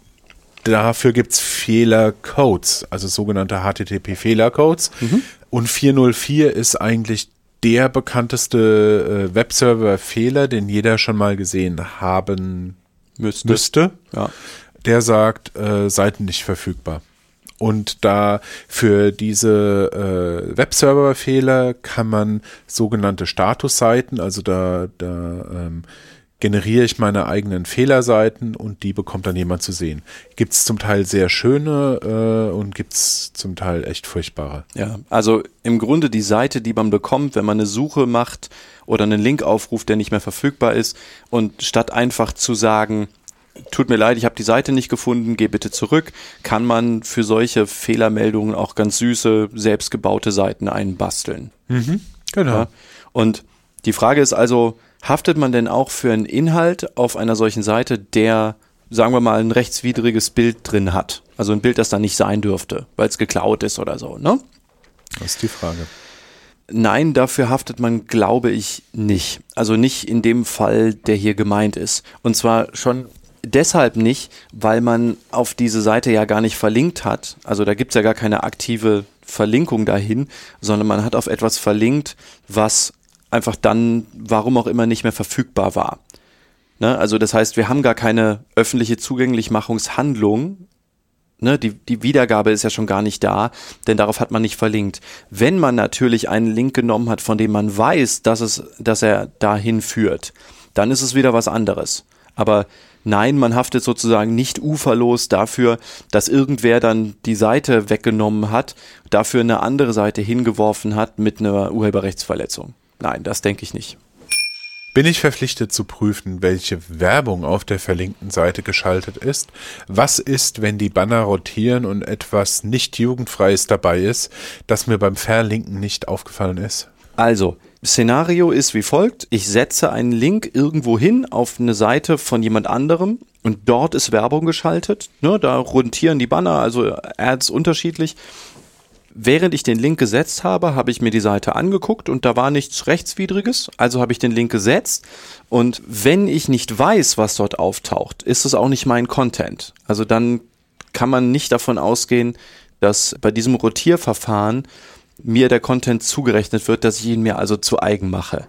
dafür gibt's Fehlercodes, also sogenannte HTTP-Fehlercodes. Und 404 ist eigentlich der bekannteste äh, Webserver-Fehler, den jeder schon mal gesehen haben Müsste. müsste Ja. der sagt, äh, Seiten nicht verfügbar. Und da für diese äh, Webserver-Fehler kann man sogenannte Statusseiten, also da, da ähm, generiere ich meine eigenen Fehlerseiten und die bekommt dann jemand zu sehen. Gibt's zum Teil sehr schöne äh, und gibt's zum Teil echt furchtbare. Ja, also im Grunde die Seite, die man bekommt, wenn man eine Suche macht oder einen Link aufruft, der nicht mehr verfügbar ist und statt einfach zu sagen, tut mir leid, ich habe die Seite nicht gefunden, geh bitte zurück, kann man für solche Fehlermeldungen auch ganz süße, selbstgebaute Seiten einbasteln. Genau. Ja? Und die Frage ist also, haftet man denn auch für einen Inhalt auf einer solchen Seite, der, sagen wir mal, ein rechtswidriges Bild drin hat? Also ein Bild, das da nicht sein dürfte, weil es geklaut ist oder so, ne? Das ist die Frage. Nein, dafür haftet man, glaube ich, nicht. Also nicht in dem Fall, der hier gemeint ist. Und zwar schon deshalb nicht, weil man auf diese Seite ja gar nicht verlinkt hat. Also da gibt's ja gar keine aktive Verlinkung dahin, sondern man hat auf etwas verlinkt, was einfach dann, warum auch immer, nicht mehr verfügbar war. Ne? Also das heißt, wir haben gar keine öffentliche Zugänglichmachungshandlung, ne, die, die Wiedergabe ist ja schon gar nicht da, denn darauf hat man nicht verlinkt. Wenn man natürlich einen Link genommen hat, von dem man weiß, dass es, dass er dahin führt, dann ist es wieder was anderes. Aber nein, man haftet sozusagen nicht uferlos dafür, dass irgendwer dann die Seite weggenommen hat, dafür eine andere Seite hingeworfen hat mit einer Urheberrechtsverletzung. Nein, das denke ich nicht. Bin ich verpflichtet zu prüfen, welche Werbung auf der verlinkten Seite geschaltet ist? Was ist, wenn die Banner rotieren und etwas nicht jugendfreies dabei ist, das mir beim Verlinken nicht aufgefallen ist? Also, Szenario ist wie folgt. Ich setze einen Link irgendwo hin auf eine Seite von jemand anderem und dort ist Werbung geschaltet. Ne, da rotieren die Banner, also Ads unterschiedlich. Während ich den Link gesetzt habe, habe ich mir die Seite angeguckt und da war nichts Rechtswidriges, also habe ich den Link gesetzt und wenn ich nicht weiß, was dort auftaucht, ist es auch nicht mein Content. Also dann kann man nicht davon ausgehen, dass bei diesem Rotierverfahren mir der Content zugerechnet wird, dass ich ihn mir also zu eigen mache.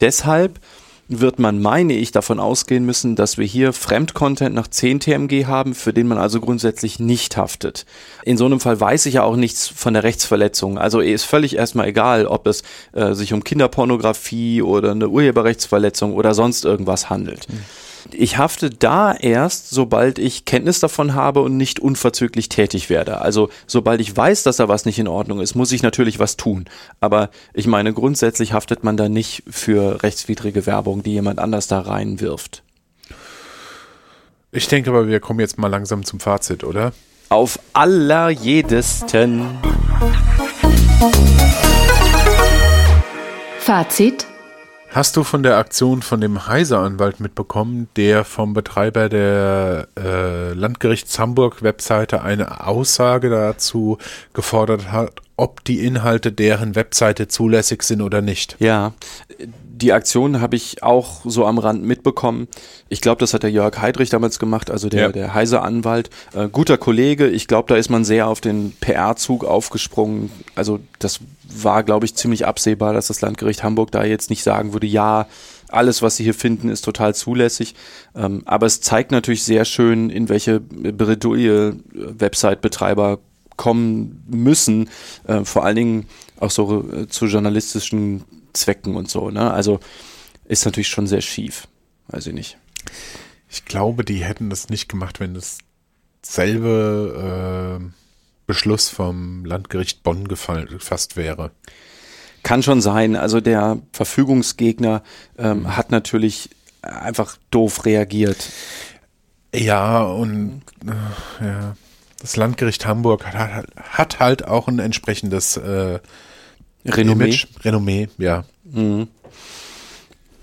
Deshalb wird man, meine ich, davon ausgehen müssen, dass wir hier Fremdcontent nach 10 TMG haben, für den man also grundsätzlich nicht haftet. In so einem Fall weiß ich ja auch nichts von der Rechtsverletzung. Also ist völlig erstmal egal, ob es äh, sich um Kinderpornografie oder eine Urheberrechtsverletzung oder sonst irgendwas handelt. Ich hafte da erst, sobald ich Kenntnis davon habe und nicht unverzüglich tätig werde. Also sobald ich weiß, dass da was nicht in Ordnung ist, muss ich natürlich was tun. Aber ich meine, grundsätzlich haftet man da nicht für rechtswidrige Werbung, die jemand anders da reinwirft. Ich denke aber, wir kommen jetzt mal langsam zum Fazit, oder? Auf allerjedesten. Fazit. Hast du von der Aktion von dem Heiser-Anwalt mitbekommen, der vom Betreiber der äh, Landgerichts Hamburg-Webseite eine Aussage dazu gefordert hat, ob die Inhalte deren Webseite zulässig sind oder nicht? Ja, die Aktion habe ich auch so am Rand mitbekommen. Ich glaube, das hat der Jörg Heidrich damals gemacht, also der, Ja. der Heiser-Anwalt. Äh, guter Kollege, ich glaube, da ist man sehr auf den PR-Zug aufgesprungen. Also das war, glaube ich, ziemlich absehbar, dass das Landgericht Hamburg da jetzt nicht sagen würde, ja, alles, was Sie hier finden, ist total zulässig. Ähm, aber es zeigt natürlich sehr schön, in welche Bredouille Website-Betreiber kommen müssen, äh, vor allen Dingen auch so äh, zu journalistischen Zwecken und so. Ne? Also ist natürlich schon sehr schief. Weiß ich nicht. Ich glaube, die hätten das nicht gemacht, wenn das selbe äh, Beschluss vom Landgericht Bonn gefasst wäre. Kann schon sein. Also der Verfügungsgegner ähm, hat natürlich einfach doof reagiert. Ja, und äh, ja, das Landgericht Hamburg hat, hat halt auch ein entsprechendes äh, Renommee. Image, Renommee, ja. Mhm.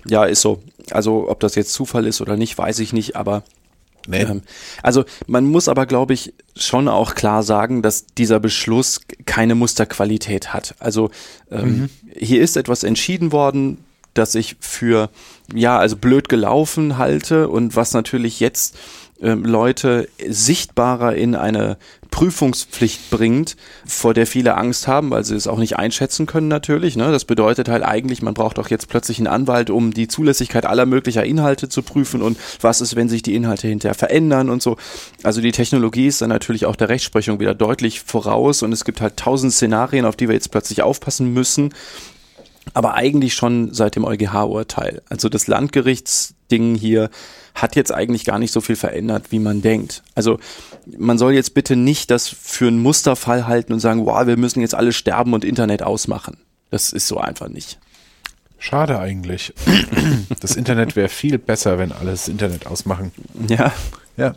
Ja, ist so. Also ob das jetzt Zufall ist oder nicht, weiß ich nicht, aber Nee. ähm, also man muss aber, glaube ich, schon auch klar sagen, dass dieser Beschluss keine Musterqualität hat. Also ähm, hier ist etwas entschieden worden, das ich für ja also blöd gelaufen halte und was natürlich jetzt ähm, Leute sichtbarer in eine Prüfungspflicht bringt, vor der viele Angst haben, weil sie es auch nicht einschätzen können natürlich. Ne? Das bedeutet halt eigentlich, man braucht auch jetzt plötzlich einen Anwalt, um die Zulässigkeit aller möglicher Inhalte zu prüfen und was ist, wenn sich die Inhalte hinterher verändern und so. Also die Technologie ist dann natürlich auch der Rechtsprechung wieder deutlich voraus und es gibt halt tausend Szenarien, auf die wir jetzt plötzlich aufpassen müssen aber eigentlich schon seit dem EuGH-Urteil. Also das Landgerichtsding hier hat jetzt eigentlich gar nicht so viel verändert, wie man denkt. Also man soll jetzt bitte nicht das für einen Musterfall halten und sagen, wow, wir müssen jetzt alle sterben und Internet ausmachen. Das ist so einfach nicht. Schade eigentlich. Das Internet wäre viel besser, wenn alle das Internet ausmachen. Ja. Ja.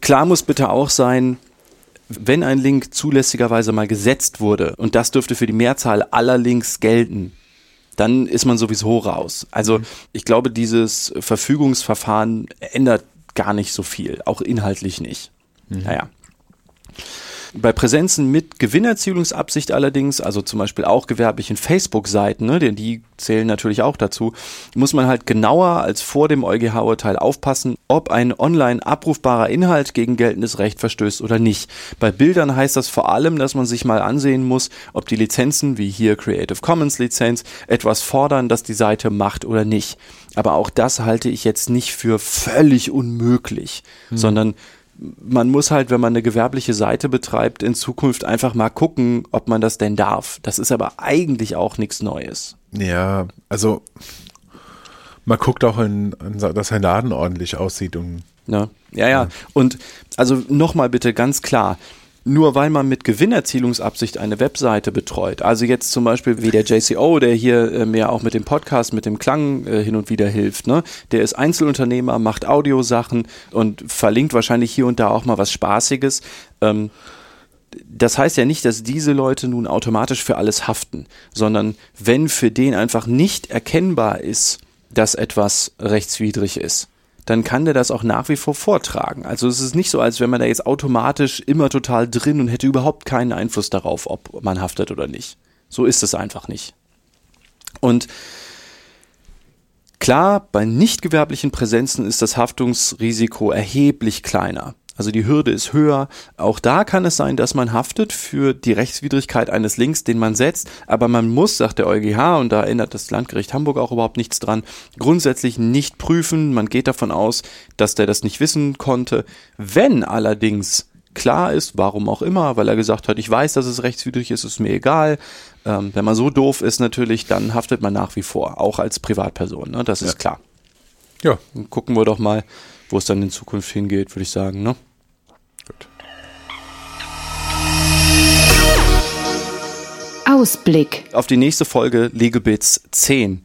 Klar muss bitte auch sein, wenn ein Link zulässigerweise mal gesetzt wurde, und das dürfte für die Mehrzahl aller Links gelten, dann ist man sowieso raus. Also ich glaube, dieses Verfügungsverfahren ändert gar nicht so viel, auch inhaltlich nicht. Naja. Bei Präsenzen mit Gewinnerzielungsabsicht allerdings, also zum Beispiel auch gewerblichen Facebook-Seiten, ne, denn die zählen natürlich auch dazu, muss man halt genauer als vor dem EuGH-Urteil aufpassen, ob ein online abrufbarer Inhalt gegen geltendes Recht verstößt oder nicht. Bei Bildern heißt das vor allem, dass man sich mal ansehen muss, ob die Lizenzen, wie hier Creative Commons Lizenz, etwas fordern, das die Seite macht oder nicht. Aber auch das halte ich jetzt nicht für völlig unmöglich, sondern man muss halt, wenn man eine gewerbliche Seite betreibt, in Zukunft einfach mal gucken, ob man das denn darf. Das ist aber eigentlich auch nichts Neues. Ja, also man guckt auch, in, dass ein Laden ordentlich aussieht und Ne? Ja, ja. Und also nochmal bitte ganz klar. Nur weil man mit Gewinnerzielungsabsicht eine Webseite betreut, also jetzt zum Beispiel wie der JCO, der hier äh, mir auch mit dem Podcast, mit dem Klang äh, hin und wieder hilft, ne? der ist Einzelunternehmer, macht Audiosachen und verlinkt wahrscheinlich hier und da auch mal was Spaßiges. Ähm, das heißt ja nicht, dass diese Leute nun automatisch für alles haften, sondern wenn für den einfach nicht erkennbar ist, dass etwas rechtswidrig ist, dann kann der das auch nach wie vor vortragen. Also es ist nicht so, als wenn man da jetzt automatisch immer total drin und hätte überhaupt keinen Einfluss darauf, ob man haftet oder nicht. So ist es einfach nicht. Und klar, bei nicht gewerblichen Präsenzen ist das Haftungsrisiko erheblich kleiner. Also die Hürde ist höher. Auch da kann es sein, dass man haftet für die Rechtswidrigkeit eines Links, den man setzt. Aber man muss, sagt der EuGH, und da ändert das Landgericht Hamburg auch überhaupt nichts dran, grundsätzlich nicht prüfen. Man geht davon aus, dass der das nicht wissen konnte. Wenn allerdings klar ist, warum auch immer, weil er gesagt hat, ich weiß, dass es rechtswidrig ist, ist mir egal. Ähm, wenn man so doof ist natürlich, dann haftet man nach wie vor, auch als Privatperson. Ne? Das ist klar. ja, Dann gucken wir doch mal, wo es dann in Zukunft hingeht, würde ich sagen. Ne? Ausblick. Auf die nächste Folge Legal Bits 10.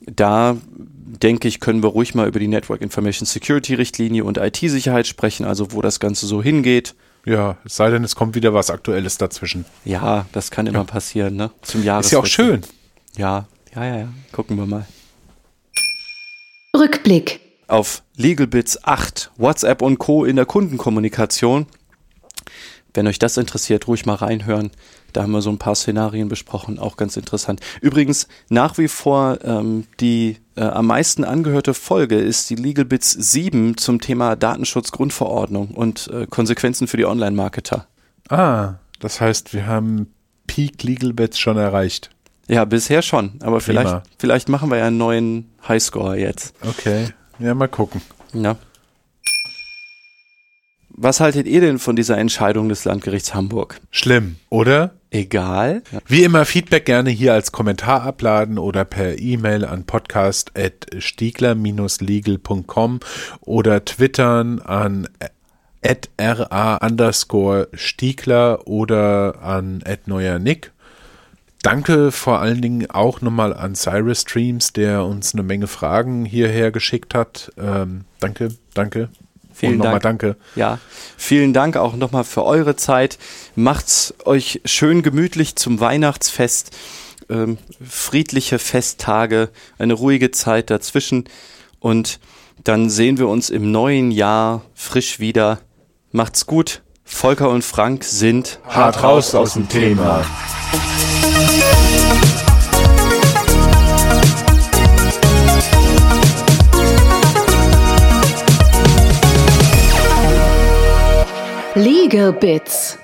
Da denke ich, können wir ruhig mal über die Network Information Security Richtlinie und IT-Sicherheit sprechen, also wo das Ganze so hingeht. Ja, es sei denn, es kommt wieder was Aktuelles dazwischen. Ja, das kann immer passieren, ne? Zum Jahres. Ist ja auch schön. Ja, ja, ja, ja. Gucken wir mal. Rückblick. Auf Legal Bits 8, WhatsApp und Co. in der Kundenkommunikation. Wenn euch das interessiert, ruhig mal reinhören. Da haben wir so ein paar Szenarien besprochen, auch ganz interessant. Übrigens, nach wie vor ähm, die äh, am meisten angehörte Folge ist die Legal Bits 7 zum Thema Datenschutzgrundverordnung und äh, Konsequenzen für die Online-Marketer. Ah, das heißt, wir haben Peak Legal Bets schon erreicht. Ja, bisher schon, aber vielleicht, vielleicht machen wir ja einen neuen Highscore jetzt. Okay, ja, mal gucken. Ja. Was haltet ihr denn von dieser Entscheidung des Landgerichts Hamburg? Schlimm, oder? Egal. Wie immer Feedback gerne hier als Kommentar abladen oder per E-Mail an podcast.stiegler-legal.com oder twittern an ra underscore Stiegler oder an neuer Nick. Danke vor allen Dingen auch nochmal an Cyrus Streams, der uns eine Menge Fragen hierher geschickt hat. Ähm, danke, danke. Vielen Dank. danke. Ja, vielen Dank auch nochmal für eure Zeit. Macht's euch schön gemütlich zum Weihnachtsfest. Ähm, friedliche Festtage, eine ruhige Zeit dazwischen. Und dann sehen wir uns im neuen Jahr frisch wieder. Macht's gut. Volker und Frank sind Hart raus aus dem Thema. Legal Bits